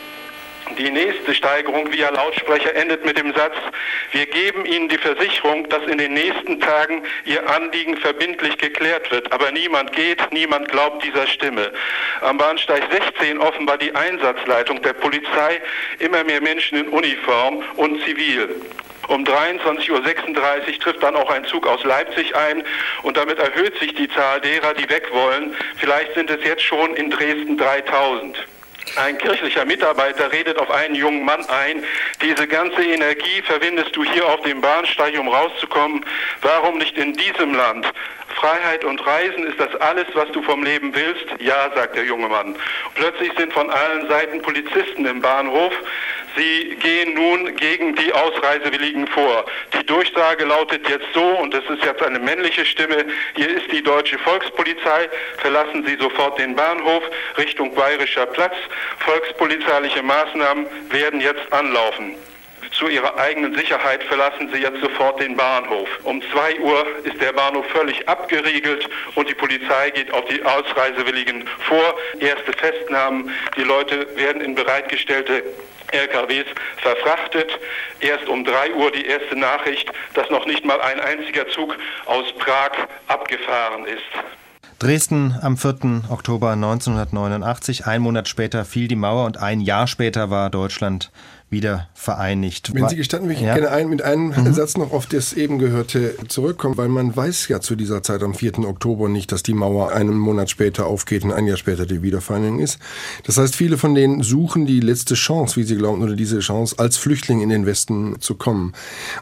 Die nächste Steigerung via Lautsprecher endet mit dem Satz, wir geben Ihnen die Versicherung, dass in den nächsten Tagen Ihr Anliegen verbindlich geklärt wird. Aber niemand geht, niemand glaubt dieser Stimme. Am Bahnsteig 16 offenbar die Einsatzleitung der Polizei, immer mehr Menschen in Uniform und zivil. Um 23.36 Uhr trifft dann auch ein Zug aus Leipzig ein und damit erhöht sich die Zahl derer, die weg wollen. Vielleicht sind es jetzt schon in Dresden 3000. Ein kirchlicher Mitarbeiter redet auf einen jungen Mann ein, diese ganze Energie verwendest du hier auf dem Bahnsteig, um rauszukommen. Warum nicht in diesem Land? Freiheit und Reisen, ist das alles, was du vom Leben willst? Ja, sagt der junge Mann. Plötzlich sind von allen Seiten Polizisten im Bahnhof. Sie gehen nun gegen die Ausreisewilligen vor. Die Durchsage lautet jetzt so, und es ist jetzt eine männliche Stimme, hier ist die deutsche Volkspolizei, verlassen Sie sofort den Bahnhof Richtung Bayerischer Platz. Volkspolizeiliche Maßnahmen werden jetzt anlaufen. Zu ihrer eigenen Sicherheit verlassen sie jetzt sofort den Bahnhof. Um 2 Uhr ist der Bahnhof völlig abgeriegelt und die Polizei geht auf die Ausreisewilligen vor. Erste Festnahmen. Die Leute werden in bereitgestellte LKWs verfrachtet. Erst um 3 Uhr die erste Nachricht, dass noch nicht mal ein einziger Zug aus Prag abgefahren ist. Dresden am 4. Oktober 1989. Ein Monat später fiel die Mauer und ein Jahr später war Deutschland wieder vereinigt. Wenn Sie gestatten, würde ich ja. gerne ein, mit einem mhm. Satz noch auf das eben Gehörte zurückkommen, weil man weiß ja zu dieser Zeit am 4. Oktober nicht, dass die Mauer einen Monat später aufgeht und ein Jahr später die Wiedervereinigung ist. Das heißt, viele von denen suchen die letzte Chance, wie sie glauben, oder diese Chance, als Flüchtling in den Westen zu kommen.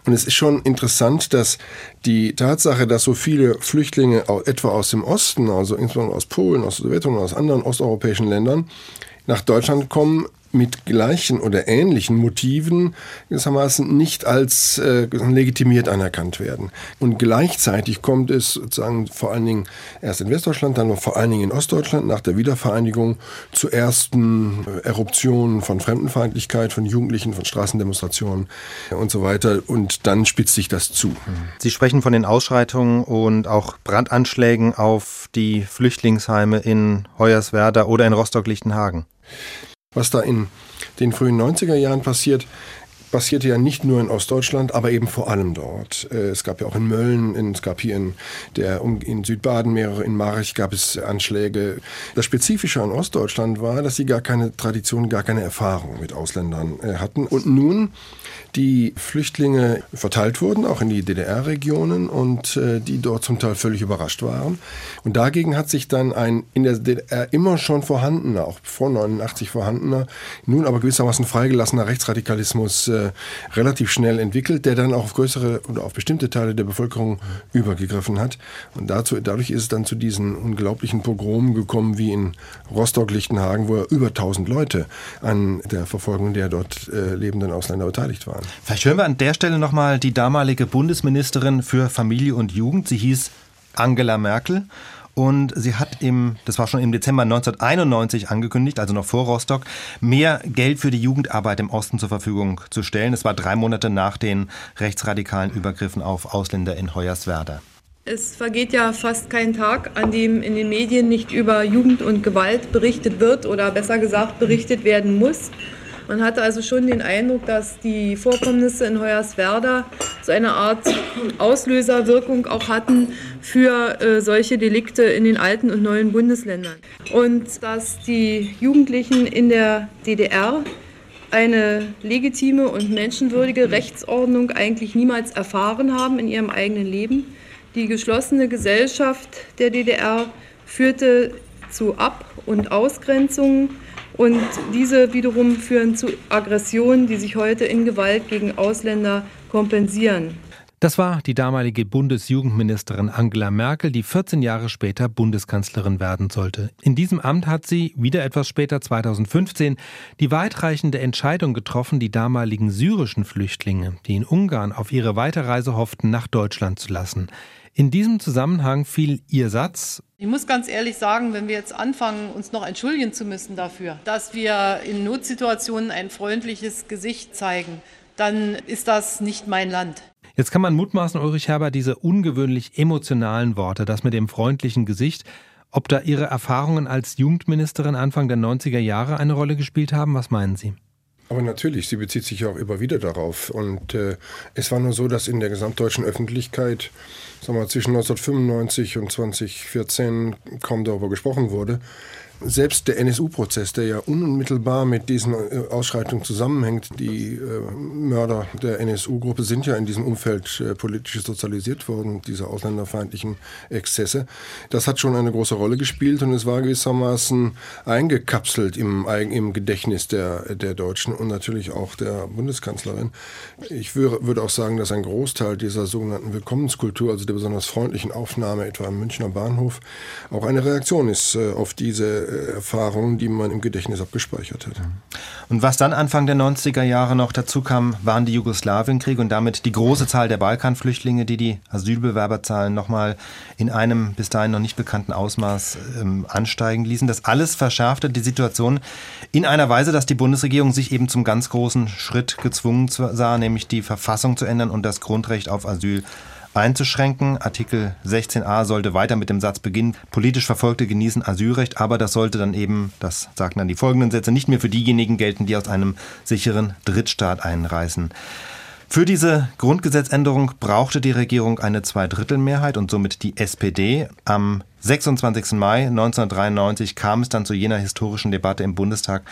Und es ist schon interessant, dass die Tatsache, dass so viele Flüchtlinge etwa aus dem Osten, also insbesondere aus Polen, aus der Sowjetunion, aus anderen osteuropäischen Ländern, nach Deutschland kommen, mit gleichen oder ähnlichen Motiven gewissermaßen nicht als äh, legitimiert anerkannt werden. Und gleichzeitig kommt es sozusagen vor allen Dingen erst in Westdeutschland, dann vor allen Dingen in Ostdeutschland nach der Wiedervereinigung zu ersten äh, Eruptionen von Fremdenfeindlichkeit, von Jugendlichen, von Straßendemonstrationen und so weiter. Und dann spitzt sich das zu. Sie sprechen von den Ausschreitungen und auch Brandanschlägen auf die Flüchtlingsheime in Hoyerswerda oder in Rostock-Lichtenhagen. Was da in den frühen 90er Jahren passiert, passierte ja nicht nur in Ostdeutschland, aber eben vor allem dort. Äh, es gab ja auch in Mölln, es gab hier in, der, in Südbaden mehrere, in Marich gab es Anschläge. Das Spezifische an Ostdeutschland war, dass sie gar keine Tradition, gar keine Erfahrung mit Ausländern äh, hatten. Und nun die Flüchtlinge verteilt wurden, auch in die DDR-Regionen und äh, die dort zum Teil völlig überrascht waren. Und dagegen hat sich dann ein in der DDR immer schon vorhandener, auch vor 89 vorhandener, nun aber gewissermaßen freigelassener Rechtsradikalismus äh, relativ schnell entwickelt, der dann auch auf größere oder auf bestimmte Teile der Bevölkerung übergegriffen hat. Und dazu, dadurch ist es dann zu diesen unglaublichen Pogromen gekommen, wie in Rostock-Lichtenhagen, wo ja über 1000 Leute an der Verfolgung der dort äh, lebenden Ausländer beteiligt waren. Vielleicht hören wir an der Stelle nochmal die damalige Bundesministerin für Familie und Jugend. Sie hieß Angela Merkel. Und sie hat im, das war schon im Dezember 1991 angekündigt, also noch vor Rostock, mehr Geld für die Jugendarbeit im Osten zur Verfügung zu stellen. Es war drei Monate nach den rechtsradikalen Übergriffen auf Ausländer in Hoyerswerda. Es vergeht ja fast kein Tag, an dem in den Medien nicht über Jugend und Gewalt berichtet wird oder besser gesagt berichtet werden muss. Man hatte also schon den Eindruck, dass die Vorkommnisse in Hoyerswerda so eine Art Auslöserwirkung auch hatten für äh, solche Delikte in den alten und neuen Bundesländern. Und dass die Jugendlichen in der DDR eine legitime und menschenwürdige Rechtsordnung eigentlich niemals erfahren haben in ihrem eigenen Leben. Die geschlossene Gesellschaft der DDR führte zu Ab- und Ausgrenzungen und diese wiederum führen zu Aggressionen, die sich heute in Gewalt gegen Ausländer kompensieren. Das war die damalige Bundesjugendministerin Angela Merkel, die 14 Jahre später Bundeskanzlerin werden sollte. In diesem Amt hat sie, wieder etwas später 2015, die weitreichende Entscheidung getroffen, die damaligen syrischen Flüchtlinge, die in Ungarn auf ihre Weiterreise hofften, nach Deutschland zu lassen. In diesem Zusammenhang fiel ihr Satz, ich muss ganz ehrlich sagen, wenn wir jetzt anfangen, uns noch entschuldigen zu müssen dafür, dass wir in Notsituationen ein freundliches Gesicht zeigen, dann ist das nicht mein Land. Jetzt kann man mutmaßen, Ulrich Herber, diese ungewöhnlich emotionalen Worte, das mit dem freundlichen Gesicht, ob da Ihre Erfahrungen als Jugendministerin Anfang der 90er Jahre eine Rolle gespielt haben? Was meinen Sie? Aber natürlich, sie bezieht sich auch immer wieder darauf. Und äh, es war nur so, dass in der gesamtdeutschen Öffentlichkeit sagen wir, zwischen 1995 und 2014 kaum darüber gesprochen wurde selbst der NSU-Prozess, der ja unmittelbar mit diesen äh, Ausschreitungen zusammenhängt, die äh, Mörder der NSU-Gruppe sind ja in diesem Umfeld äh, politisch sozialisiert worden, diese ausländerfeindlichen Exzesse. Das hat schon eine große Rolle gespielt und es war gewissermaßen eingekapselt im, im Gedächtnis der, der Deutschen und natürlich auch der Bundeskanzlerin. Ich würde auch sagen, dass ein Großteil dieser sogenannten Willkommenskultur, also der besonders freundlichen Aufnahme etwa am Münchner Bahnhof, auch eine Reaktion ist auf diese Erfahrungen, die man im Gedächtnis abgespeichert hat. Und was dann Anfang der 90er Jahre noch dazu kam, waren die Jugoslawienkriege und damit die große Zahl der Balkanflüchtlinge, die die Asylbewerberzahlen nochmal in einem bis dahin noch nicht bekannten Ausmaß ähm, ansteigen ließen. Das alles verschärfte die Situation in einer Weise, dass die Bundesregierung sich eben zum ganz großen Schritt gezwungen sah, nämlich die Verfassung zu ändern und das Grundrecht auf Asyl einzuschränken. Artikel 16a sollte weiter mit dem Satz beginnen, politisch Verfolgte genießen Asylrecht, aber das sollte dann eben, das sagten dann die folgenden Sätze, nicht mehr für diejenigen gelten, die aus einem sicheren Drittstaat einreisen. Für diese Grundgesetzänderung brauchte die Regierung eine Zweidrittelmehrheit und somit die SPD. Am 26. Mai 1993 kam es dann zu jener historischen Debatte im Bundestag,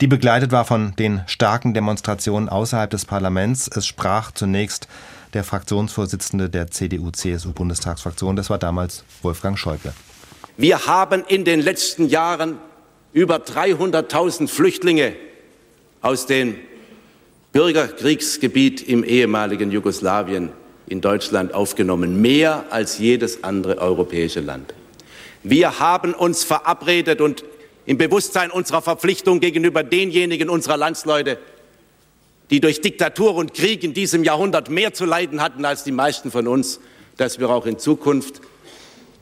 die begleitet war von den starken Demonstrationen außerhalb des Parlaments. Es sprach zunächst der Fraktionsvorsitzende der CDU-CSU-Bundestagsfraktion. Das war damals Wolfgang Schäuble. Wir haben in den letzten Jahren über 300.000 Flüchtlinge aus dem Bürgerkriegsgebiet im ehemaligen Jugoslawien in Deutschland aufgenommen, mehr als jedes andere europäische Land. Wir haben uns verabredet und im Bewusstsein unserer Verpflichtung gegenüber denjenigen unserer Landsleute, die durch Diktatur und Krieg in diesem Jahrhundert mehr zu leiden hatten als die meisten von uns, dass wir auch in Zukunft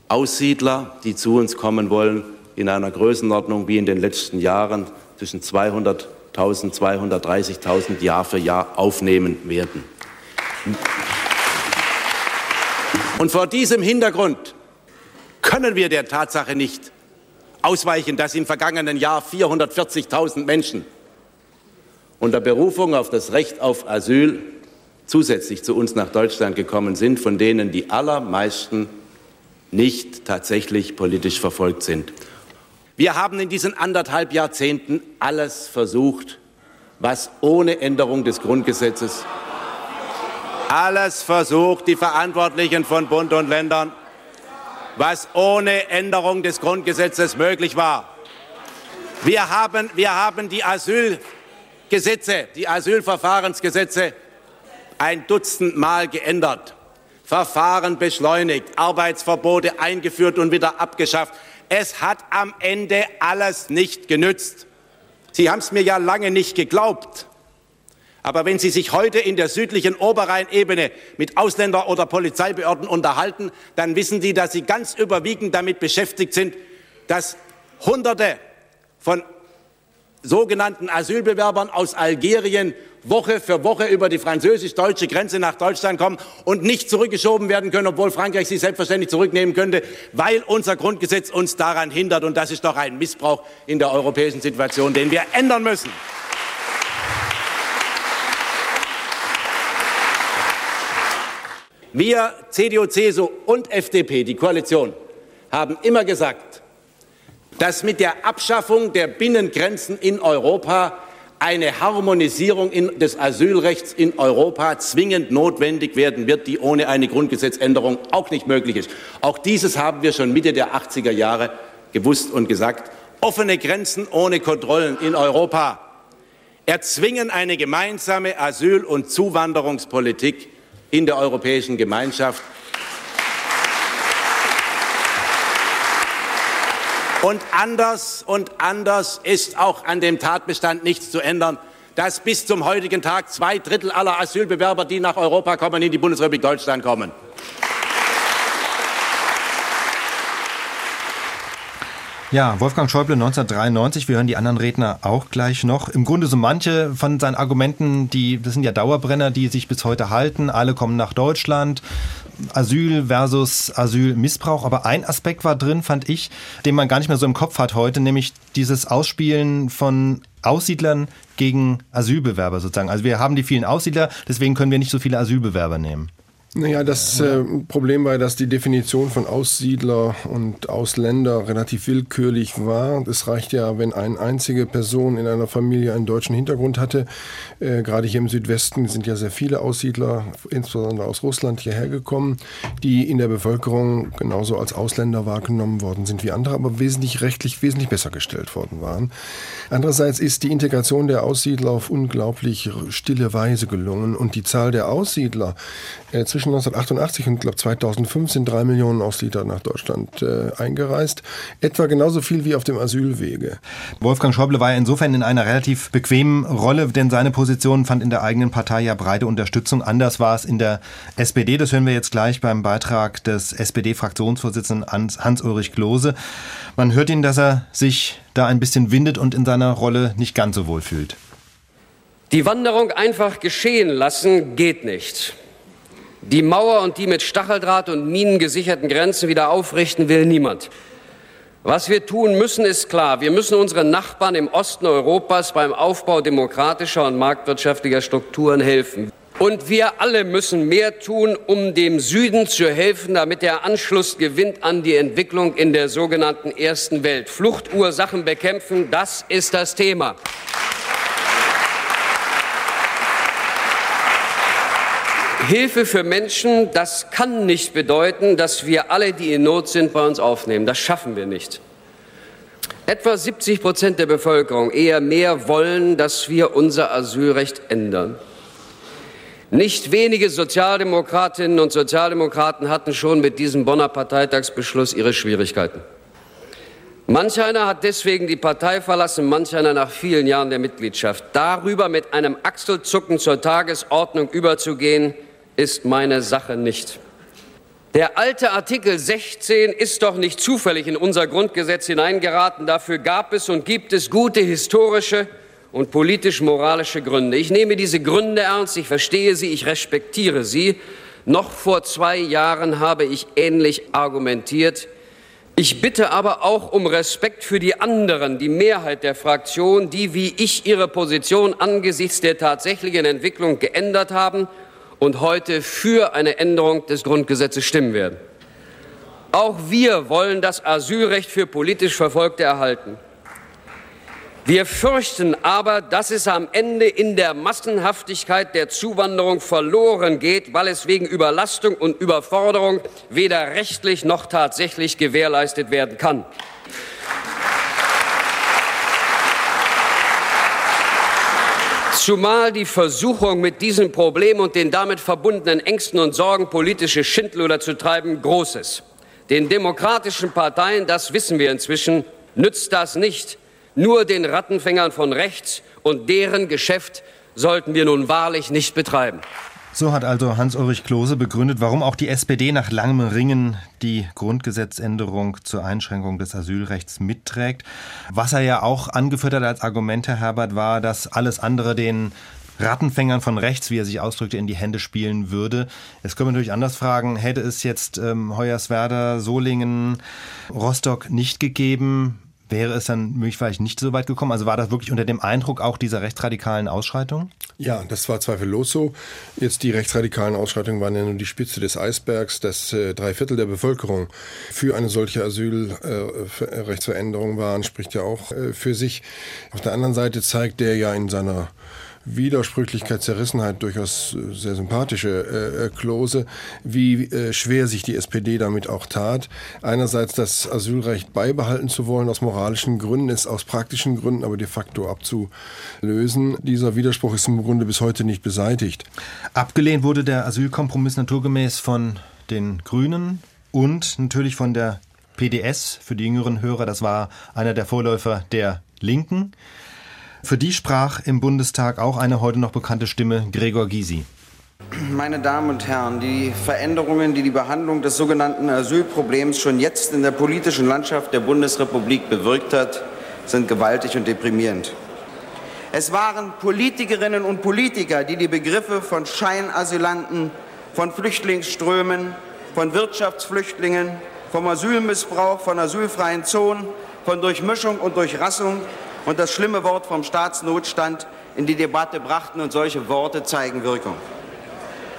Aussiedler, die zu uns kommen wollen, in einer Größenordnung wie in den letzten Jahren zwischen 200.000, 230.000 Jahr für Jahr aufnehmen werden. Und vor diesem Hintergrund können wir der Tatsache nicht ausweichen, dass im vergangenen Jahr 440.000 Menschen unter Berufung auf das Recht auf Asyl zusätzlich zu uns nach Deutschland gekommen sind, von denen die allermeisten nicht tatsächlich politisch verfolgt sind. Wir haben in diesen anderthalb Jahrzehnten alles versucht, was ohne Änderung des Grundgesetzes alles versucht, die Verantwortlichen von Bund und Ländern, was ohne Änderung des Grundgesetzes möglich war. Wir haben, wir haben die Asyl Gesetze, die Asylverfahrensgesetze ein Dutzend Mal geändert, Verfahren beschleunigt, Arbeitsverbote eingeführt und wieder abgeschafft. Es hat am Ende alles nicht genützt. Sie haben es mir ja lange nicht geglaubt. Aber wenn Sie sich heute in der südlichen Oberrheinebene mit Ausländer- oder Polizeibehörden unterhalten, dann wissen Sie, dass Sie ganz überwiegend damit beschäftigt sind, dass Hunderte von sogenannten Asylbewerbern aus Algerien Woche für Woche über die französisch-deutsche Grenze nach Deutschland kommen und nicht zurückgeschoben werden können, obwohl Frankreich sie selbstverständlich zurücknehmen könnte, weil unser Grundgesetz uns daran hindert. Und das ist doch ein Missbrauch in der europäischen Situation, den wir ändern müssen. Wir, CDU, CSU und FDP, die Koalition, haben immer gesagt, dass mit der Abschaffung der Binnengrenzen in Europa eine Harmonisierung in, des Asylrechts in Europa zwingend notwendig werden wird, die ohne eine Grundgesetzänderung auch nicht möglich ist. Auch dieses haben wir schon Mitte der 80er Jahre gewusst und gesagt. Offene Grenzen ohne Kontrollen in Europa erzwingen eine gemeinsame Asyl- und Zuwanderungspolitik in der europäischen Gemeinschaft. Und anders und anders ist auch an dem Tatbestand nichts zu ändern, dass bis zum heutigen Tag zwei Drittel aller Asylbewerber, die nach Europa kommen, in die Bundesrepublik Deutschland kommen. Ja, Wolfgang Schäuble 1993, wir hören die anderen Redner auch gleich noch. Im Grunde so manche von seinen Argumenten, die, das sind ja Dauerbrenner, die sich bis heute halten. Alle kommen nach Deutschland. Asyl versus Asylmissbrauch. Aber ein Aspekt war drin, fand ich, den man gar nicht mehr so im Kopf hat heute, nämlich dieses Ausspielen von Aussiedlern gegen Asylbewerber sozusagen. Also wir haben die vielen Aussiedler, deswegen können wir nicht so viele Asylbewerber nehmen. Naja, das äh, Problem war, dass die Definition von Aussiedler und Ausländer relativ willkürlich war. Es reicht ja, wenn eine einzige Person in einer Familie einen deutschen Hintergrund hatte. Äh, gerade hier im Südwesten sind ja sehr viele Aussiedler, insbesondere aus Russland, hierher gekommen, die in der Bevölkerung genauso als Ausländer wahrgenommen worden sind wie andere, aber wesentlich rechtlich wesentlich besser gestellt worden waren. Andererseits ist die Integration der Aussiedler auf unglaublich stille Weise gelungen und die Zahl der Aussiedler äh, zwischen 1988 und glaube 2005 sind drei Millionen Aussiedler nach Deutschland äh, eingereist. Etwa genauso viel wie auf dem Asylwege. Wolfgang Schäuble war ja insofern in einer relativ bequemen Rolle, denn seine Position fand in der eigenen Partei ja breite Unterstützung. Anders war es in der SPD. Das hören wir jetzt gleich beim Beitrag des SPD-Fraktionsvorsitzenden Hans-Ulrich Klose. Man hört ihn, dass er sich da ein bisschen windet und in seiner Rolle nicht ganz so wohl fühlt. Die Wanderung einfach geschehen lassen geht nicht. Die Mauer und die mit Stacheldraht und Minen gesicherten Grenzen wieder aufrichten will niemand. Was wir tun müssen, ist klar. Wir müssen unseren Nachbarn im Osten Europas beim Aufbau demokratischer und marktwirtschaftlicher Strukturen helfen. Und wir alle müssen mehr tun, um dem Süden zu helfen, damit er Anschluss gewinnt an die Entwicklung in der sogenannten Ersten Welt. Fluchtursachen bekämpfen, das ist das Thema. Hilfe für Menschen, das kann nicht bedeuten, dass wir alle, die in Not sind, bei uns aufnehmen. Das schaffen wir nicht. Etwa 70 Prozent der Bevölkerung, eher mehr, wollen, dass wir unser Asylrecht ändern. Nicht wenige Sozialdemokratinnen und Sozialdemokraten hatten schon mit diesem Bonner Parteitagsbeschluss ihre Schwierigkeiten. Manch einer hat deswegen die Partei verlassen, manch einer nach vielen Jahren der Mitgliedschaft. Darüber mit einem Achselzucken zur Tagesordnung überzugehen, ist meine Sache nicht. Der alte Artikel 16 ist doch nicht zufällig in unser Grundgesetz hineingeraten. Dafür gab es und gibt es gute historische und politisch-moralische Gründe. Ich nehme diese Gründe ernst, ich verstehe sie, ich respektiere sie. Noch vor zwei Jahren habe ich ähnlich argumentiert. Ich bitte aber auch um Respekt für die anderen, die Mehrheit der Fraktion, die wie ich ihre Position angesichts der tatsächlichen Entwicklung geändert haben und heute für eine Änderung des Grundgesetzes stimmen werden. Auch wir wollen das Asylrecht für politisch Verfolgte erhalten. Wir fürchten aber, dass es am Ende in der Massenhaftigkeit der Zuwanderung verloren geht, weil es wegen Überlastung und Überforderung weder rechtlich noch tatsächlich gewährleistet werden kann. Zumal die Versuchung, mit diesem Problem und den damit verbundenen Ängsten und Sorgen politische Schindluder zu treiben, groß ist. Den demokratischen Parteien, das wissen wir inzwischen, nützt das nicht. Nur den Rattenfängern von rechts und deren Geschäft sollten wir nun wahrlich nicht betreiben. So hat also Hans-Ulrich Klose begründet, warum auch die SPD nach langem Ringen die Grundgesetzänderung zur Einschränkung des Asylrechts mitträgt. Was er ja auch angeführt hat als Argument, Herr Herbert, war, dass alles andere den Rattenfängern von rechts, wie er sich ausdrückte, in die Hände spielen würde. Jetzt können wir natürlich anders fragen, hätte es jetzt ähm, Hoyerswerda, Solingen, Rostock nicht gegeben, wäre es dann möglicherweise nicht so weit gekommen? Also war das wirklich unter dem Eindruck auch dieser rechtsradikalen Ausschreitungen? Ja, das war zweifellos so. Jetzt die rechtsradikalen Ausschreitungen waren ja nur die Spitze des Eisbergs, dass äh, drei Viertel der Bevölkerung für eine solche Asylrechtsveränderung äh, waren, spricht ja auch äh, für sich. Auf der anderen Seite zeigt der ja in seiner Widersprüchlichkeit, Zerrissenheit durchaus äh, sehr sympathische äh, Klose, wie äh, schwer sich die SPD damit auch tat. Einerseits das Asylrecht beibehalten zu wollen aus moralischen Gründen, es aus praktischen Gründen aber de facto abzulösen. Dieser Widerspruch ist im Grunde bis heute nicht beseitigt. Abgelehnt wurde der Asylkompromiss naturgemäß von den Grünen und natürlich von der PDS. Für die jüngeren Hörer, das war einer der Vorläufer der Linken. Für die sprach im Bundestag auch eine heute noch bekannte Stimme, Gregor Gysi. Meine Damen und Herren, die Veränderungen, die die Behandlung des sogenannten Asylproblems schon jetzt in der politischen Landschaft der Bundesrepublik bewirkt hat, sind gewaltig und deprimierend. Es waren Politikerinnen und Politiker, die die Begriffe von Scheinasylanten, von Flüchtlingsströmen, von Wirtschaftsflüchtlingen, vom Asylmissbrauch, von asylfreien Zonen, von Durchmischung und Durchrassung und das schlimme Wort vom Staatsnotstand in die Debatte brachten und solche Worte zeigen Wirkung.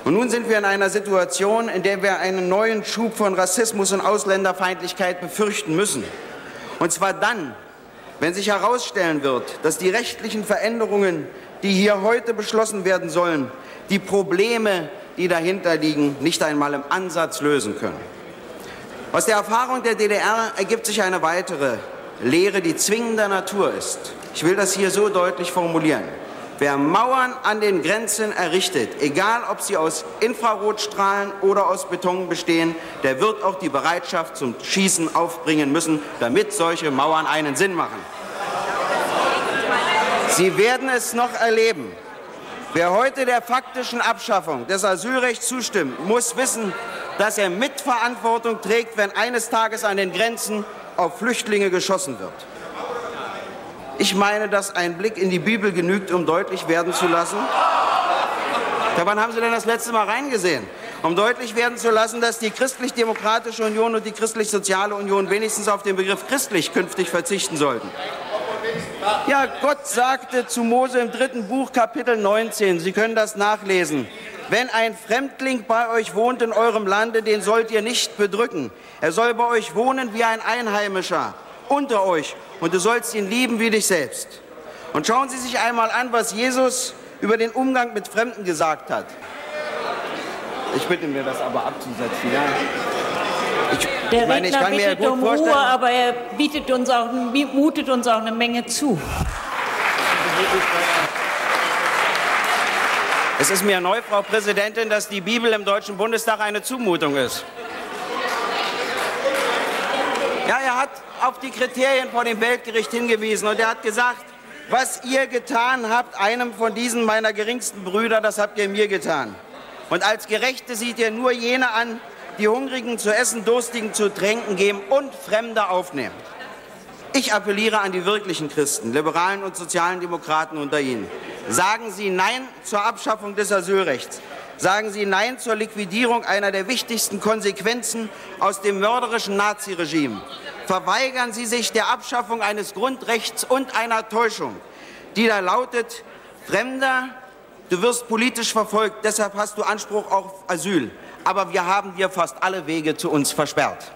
Und nun sind wir in einer Situation, in der wir einen neuen Schub von Rassismus und Ausländerfeindlichkeit befürchten müssen. Und zwar dann, wenn sich herausstellen wird, dass die rechtlichen Veränderungen, die hier heute beschlossen werden sollen, die Probleme, die dahinter liegen, nicht einmal im Ansatz lösen können. Aus der Erfahrung der DDR ergibt sich eine weitere Lehre, die zwingender Natur ist. Ich will das hier so deutlich formulieren. Wer Mauern an den Grenzen errichtet, egal ob sie aus Infrarotstrahlen oder aus Beton bestehen, der wird auch die Bereitschaft zum Schießen aufbringen müssen, damit solche Mauern einen Sinn machen. Sie werden es noch erleben. Wer heute der faktischen Abschaffung des Asylrechts zustimmt, muss wissen, dass er Mitverantwortung trägt, wenn eines Tages an den Grenzen auf Flüchtlinge geschossen wird. Ich meine, dass ein Blick in die Bibel genügt, um deutlich werden zu lassen. Wann haben Sie denn das letzte Mal reingesehen? Um deutlich werden zu lassen, dass die Christlich-Demokratische Union und die Christlich-Soziale Union wenigstens auf den Begriff christlich künftig verzichten sollten. Ja, Gott sagte zu Mose im dritten Buch, Kapitel 19, Sie können das nachlesen. Wenn ein Fremdling bei euch wohnt in eurem Lande, den sollt ihr nicht bedrücken. Er soll bei euch wohnen wie ein Einheimischer unter euch und du sollst ihn lieben wie dich selbst. Und schauen Sie sich einmal an, was Jesus über den Umgang mit Fremden gesagt hat. Ich bitte mir das aber abzusetzen. Ja. Ich, Der ich meine, Redner bittet um Ruhe, aber er bietet uns auch, mutet uns auch eine Menge zu. Es ist mir neu, Frau Präsidentin, dass die Bibel im Deutschen Bundestag eine Zumutung ist. Ja, er hat auf die Kriterien vor dem Weltgericht hingewiesen und er hat gesagt, was ihr getan habt, einem von diesen meiner geringsten Brüder, das habt ihr mir getan. Und als Gerechte sieht ihr nur jene an, die Hungrigen zu essen, Durstigen zu tränken geben und Fremde aufnehmen. Ich appelliere an die wirklichen Christen, Liberalen und sozialen Demokraten unter Ihnen. Sagen Sie Nein zur Abschaffung des Asylrechts. Sagen Sie Nein zur Liquidierung einer der wichtigsten Konsequenzen aus dem mörderischen Naziregime. Verweigern Sie sich der Abschaffung eines Grundrechts und einer Täuschung, die da lautet, Fremder, du wirst politisch verfolgt, deshalb hast du Anspruch auf Asyl. Aber wir haben dir fast alle Wege zu uns versperrt.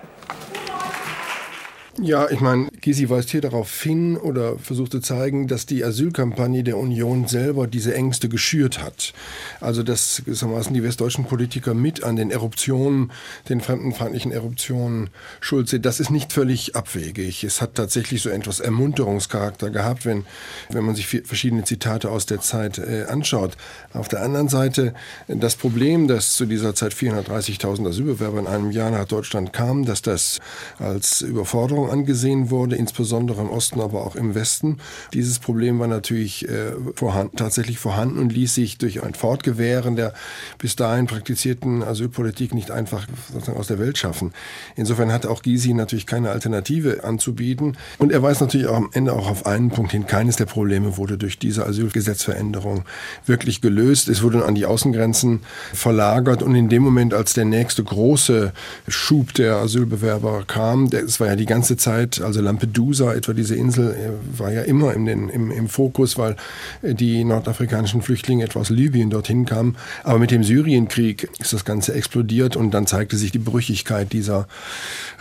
Ja, ich meine, Gysi weist hier darauf hin oder versucht zu zeigen, dass die Asylkampagne der Union selber diese Ängste geschürt hat. Also dass gewissermaßen die westdeutschen Politiker mit an den Eruptionen, den fremdenfeindlichen Eruptionen schuld sind. Das ist nicht völlig abwegig. Es hat tatsächlich so etwas Ermunterungscharakter gehabt, wenn, wenn man sich verschiedene Zitate aus der Zeit äh, anschaut. Auf der anderen Seite das Problem, dass zu dieser Zeit 430.000 Asylbewerber in einem Jahr nach Deutschland kamen, dass das als Überforderung Bevölkerung angesehen wurde, insbesondere im Osten, aber auch im Westen. Dieses Problem war natürlich äh, vorhanden, tatsächlich vorhanden und ließ sich durch ein Fortgewähren der bis dahin praktizierten Asylpolitik nicht einfach sozusagen aus der Welt schaffen. Insofern hatte auch Gysi natürlich keine Alternative anzubieten. Und er weist natürlich auch am Ende auch auf einen Punkt hin. Keines der Probleme wurde durch diese Asylgesetzveränderung wirklich gelöst. Es wurde an die Außengrenzen verlagert und in dem Moment, als der nächste große Schub der Asylbewerber kam, es war ja die ganze ganze Zeit, also Lampedusa, etwa diese Insel, äh, war ja immer im, im, im Fokus, weil äh, die nordafrikanischen Flüchtlinge etwa aus Libyen dorthin kamen. Aber mit dem Syrienkrieg ist das Ganze explodiert und dann zeigte sich die Brüchigkeit dieser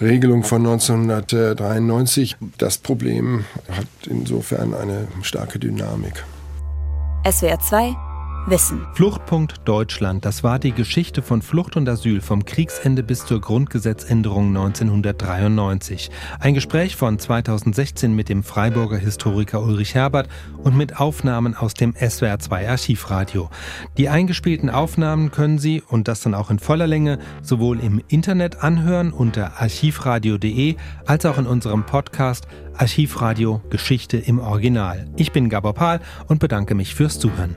Regelung von 1993. Das Problem hat insofern eine starke Dynamik. SWR 2 Wissen. Fluchtpunkt Deutschland, das war die Geschichte von Flucht und Asyl vom Kriegsende bis zur Grundgesetzänderung 1993. Ein Gespräch von 2016 mit dem Freiburger Historiker Ulrich Herbert und mit Aufnahmen aus dem SWR 2 Archivradio. Die eingespielten Aufnahmen können Sie, und das dann auch in voller Länge, sowohl im Internet anhören unter archivradio.de als auch in unserem Podcast Archivradio Geschichte im Original. Ich bin Gabor Pahl und bedanke mich fürs Zuhören.